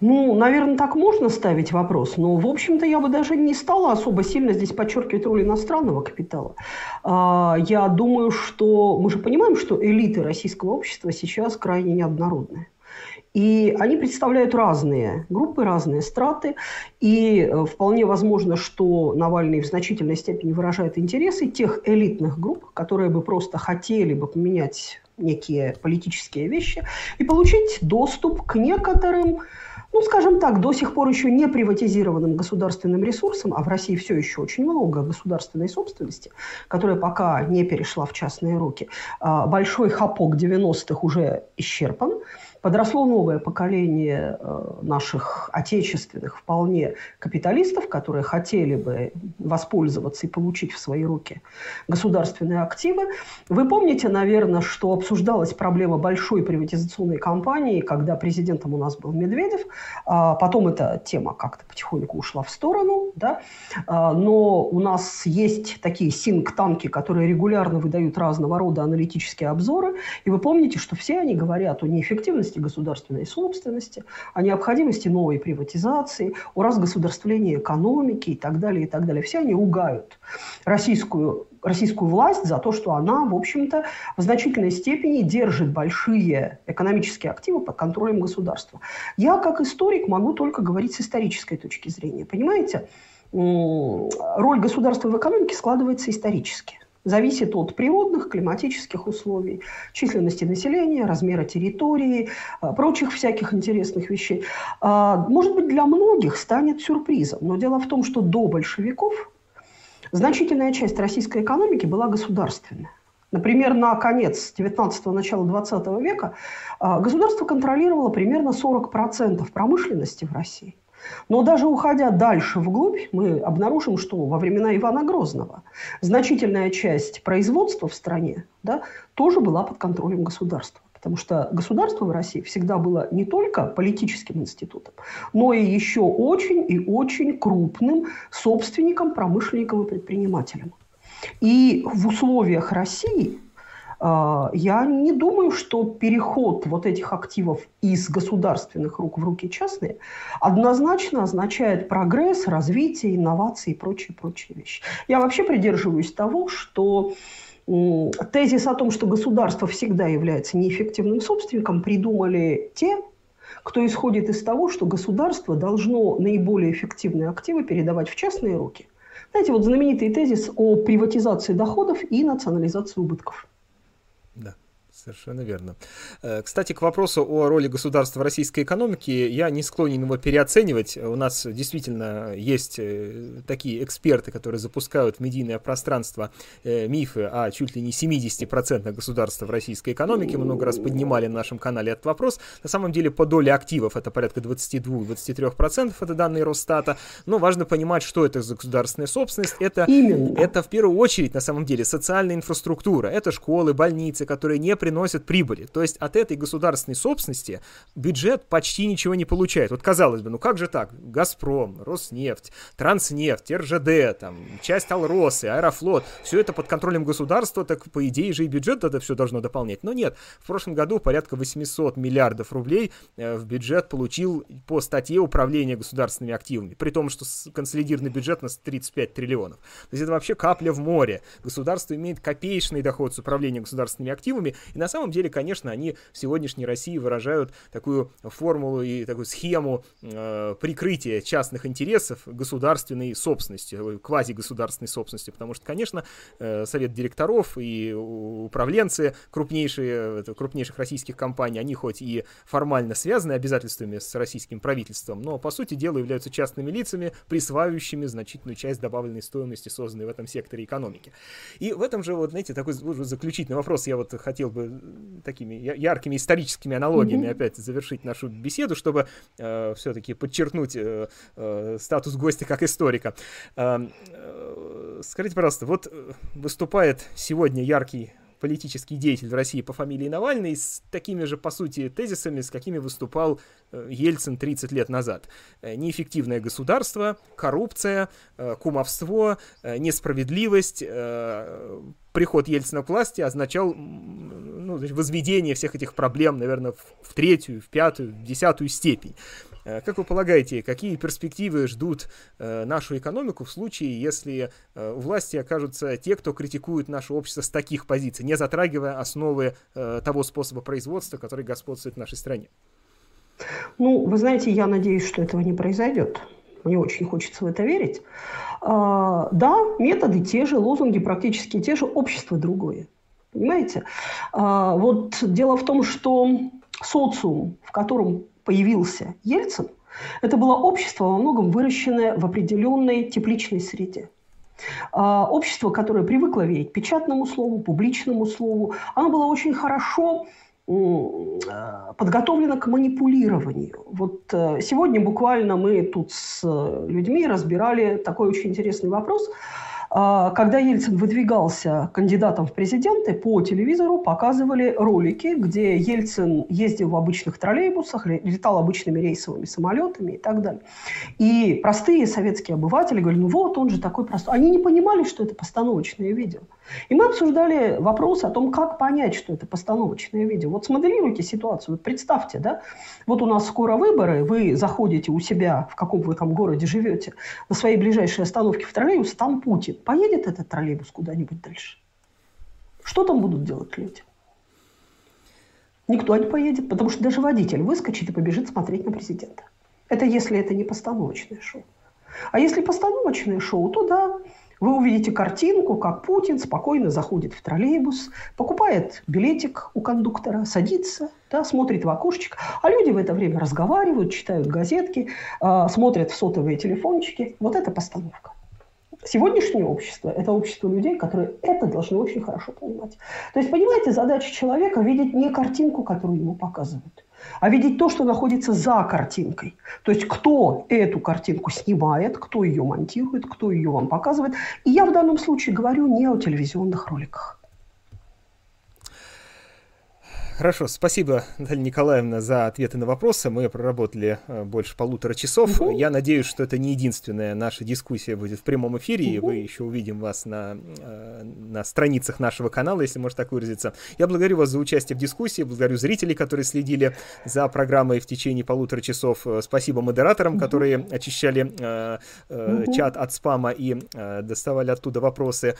B: Ну, наверное, так можно ставить вопрос, но, в общем-то, я бы даже не стала особо сильно здесь подчеркивать роль иностранного капитала. А, я думаю, что мы же понимаем, что элиты российского общества сейчас крайне неоднородные. И они представляют разные группы, разные страты. И э, вполне возможно, что Навальный в значительной степени выражает интересы тех элитных групп, которые бы просто хотели бы поменять некие политические вещи и получить доступ к некоторым ну, скажем так, до сих пор еще не приватизированным государственным ресурсом, а в России все еще очень много государственной собственности, которая пока не перешла в частные руки, а, большой хапок 90-х уже исчерпан подросло новое поколение э, наших отечественных вполне капиталистов, которые хотели бы воспользоваться и получить в свои руки государственные активы. Вы помните, наверное, что обсуждалась проблема большой приватизационной кампании, когда президентом у нас был Медведев. А потом эта тема как-то потихоньку ушла в сторону. Да? А, но у нас есть такие синк-танки, которые регулярно выдают разного рода аналитические обзоры. И вы помните, что все они говорят о неэффективности необходимости государственной собственности, о необходимости новой приватизации, о разгосударствлении экономики и так далее, и так далее. Все они ругают российскую российскую власть за то, что она, в общем-то, в значительной степени держит большие экономические активы под контролем государства. Я, как историк, могу только говорить с исторической точки зрения. Понимаете, роль государства в экономике складывается исторически зависит от природных, климатических условий, численности населения, размера территории, а, прочих всяких интересных вещей. А, может быть, для многих станет сюрпризом, но дело в том, что до большевиков значительная часть российской экономики была государственная. Например, на конец 19-го, начала 20 века а, государство контролировало примерно 40% промышленности в России. Но даже уходя дальше вглубь, мы обнаружим, что во времена Ивана Грозного значительная часть производства в стране да, тоже была под контролем государства. Потому что государство в России всегда было не только политическим институтом, но и еще очень и очень крупным собственником, промышленником и предпринимателем. И в условиях России я не думаю, что переход вот этих активов из государственных рук в руки частные однозначно означает прогресс, развитие, инновации и прочие-прочие вещи. Я вообще придерживаюсь того, что тезис о том, что государство всегда является неэффективным собственником, придумали те, кто исходит из того, что государство должно наиболее эффективные активы передавать в частные руки. Знаете, вот знаменитый тезис о приватизации доходов и национализации убытков. Да.
A: Совершенно верно. Э, кстати, к вопросу о роли государства в российской экономике, я не склонен его переоценивать. У нас действительно есть э, такие эксперты, которые запускают в медийное пространство э, мифы о чуть ли не 70% государства в российской экономике. Много раз поднимали на нашем канале этот вопрос. На самом деле по доле активов это порядка 22-23%, это данные Росстата. Но важно понимать, что это за государственная собственность. Это, это в первую очередь на самом деле социальная инфраструктура. Это школы, больницы, которые не приносят приносят прибыли. То есть от этой государственной собственности бюджет почти ничего не получает. Вот казалось бы, ну как же так? Газпром, Роснефть, Транснефть, РЖД, там, часть Алросы, Аэрофлот, все это под контролем государства, так по идее же и бюджет это все должно дополнять. Но нет, в прошлом году порядка 800 миллиардов рублей э, в бюджет получил по статье управления государственными активами, при том, что консолидированный бюджет у нас 35 триллионов. То есть это вообще капля в море. Государство имеет копеечный доход с управления государственными активами, и на самом деле, конечно, они в сегодняшней России выражают такую формулу и такую схему э, прикрытия частных интересов государственной собственности, э, квазигосударственной собственности, потому что, конечно, э, совет директоров и управленцы крупнейшие, крупнейших российских компаний, они хоть и формально связаны обязательствами с российским правительством, но, по сути дела, являются частными лицами, присваивающими значительную часть добавленной стоимости, созданной в этом секторе экономики. И в этом же, вот, знаете, такой заключительный вопрос я вот хотел бы такими яркими историческими аналогиями mm-hmm. опять завершить нашу беседу, чтобы э, все-таки подчеркнуть э, э, статус гостя как историка. Э, э, скажите, пожалуйста, вот э, выступает сегодня яркий политический деятель в России по фамилии Навальный с такими же, по сути, тезисами, с какими выступал э, Ельцин 30 лет назад. Э, неэффективное государство, коррупция, кумовство, несправедливость, приход Ельцина к власти означал ну, возведение всех этих проблем, наверное, в, в третью, в пятую, в десятую степень. Э, как вы полагаете, какие перспективы ждут э, нашу экономику в случае, если э, у власти окажутся те, кто критикует наше общество с таких позиций, не затрагивая основы того способа производства, который господствует в нашей стране?
B: Ну, вы знаете, я надеюсь, что этого не произойдет. Мне очень хочется в это верить. А, да, методы те же, лозунги практически те же, общество другое. Понимаете? А, вот дело в том, что социум, в котором появился Ельцин, это было общество во многом выращенное в определенной тепличной среде. А, общество, которое привыкло верить печатному слову, публичному слову, оно было очень хорошо а, подготовлено к манипулированию. Вот э, сегодня буквально мы тут с людьми разбирали такой очень интересный вопрос – когда Ельцин выдвигался кандидатом в президенты, по телевизору показывали ролики, где Ельцин ездил в обычных троллейбусах, летал обычными рейсовыми самолетами и так далее. И простые советские обыватели говорили, ну вот, он же такой простой. Они не понимали, что это постановочное видео. И мы обсуждали вопрос о том, как понять, что это постановочное видео. Вот смоделируйте ситуацию, представьте, да, вот у нас скоро выборы, вы заходите у себя, в каком вы там городе живете, на своей ближайшей остановке в троллейбус, там Путин. Поедет этот троллейбус куда-нибудь дальше? Что там будут делать люди? Никто не поедет, потому что даже водитель выскочит и побежит смотреть на президента. Это если это не постановочное шоу. А если постановочное шоу, то да, вы увидите картинку, как Путин спокойно заходит в троллейбус, покупает билетик у кондуктора, садится, да, смотрит в окошечко, а люди в это время разговаривают, читают газетки, э, смотрят в сотовые телефончики. Вот это постановка. Сегодняшнее общество – это общество людей, которые это должны очень хорошо понимать. То есть, понимаете, задача человека – видеть не картинку, которую ему показывают, а видеть то, что находится за картинкой. То есть кто эту картинку снимает, кто ее монтирует, кто ее вам показывает. И я в данном случае говорю не о телевизионных роликах.
A: Хорошо, спасибо, Наталья Николаевна, за ответы на вопросы. Мы проработали э, больше полутора часов. Угу. Я надеюсь, что это не единственная наша дискуссия будет в прямом эфире, угу. и вы еще увидим вас на, э, на страницах нашего канала, если можно так выразиться. Я благодарю вас за участие в дискуссии, благодарю зрителей, которые следили за программой в течение полутора часов. Э, спасибо модераторам, угу. которые очищали э, э, угу. чат от спама и э, доставали оттуда вопросы.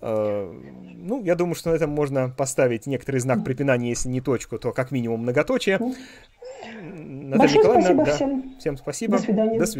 A: Э, ну, я думаю, что на этом можно поставить некоторый знак препинания, если не точку, то как минимум многоточие.
B: Наталья Большое Николаевна, спасибо да, всем.
A: Всем спасибо.
B: До свидания. До свидания.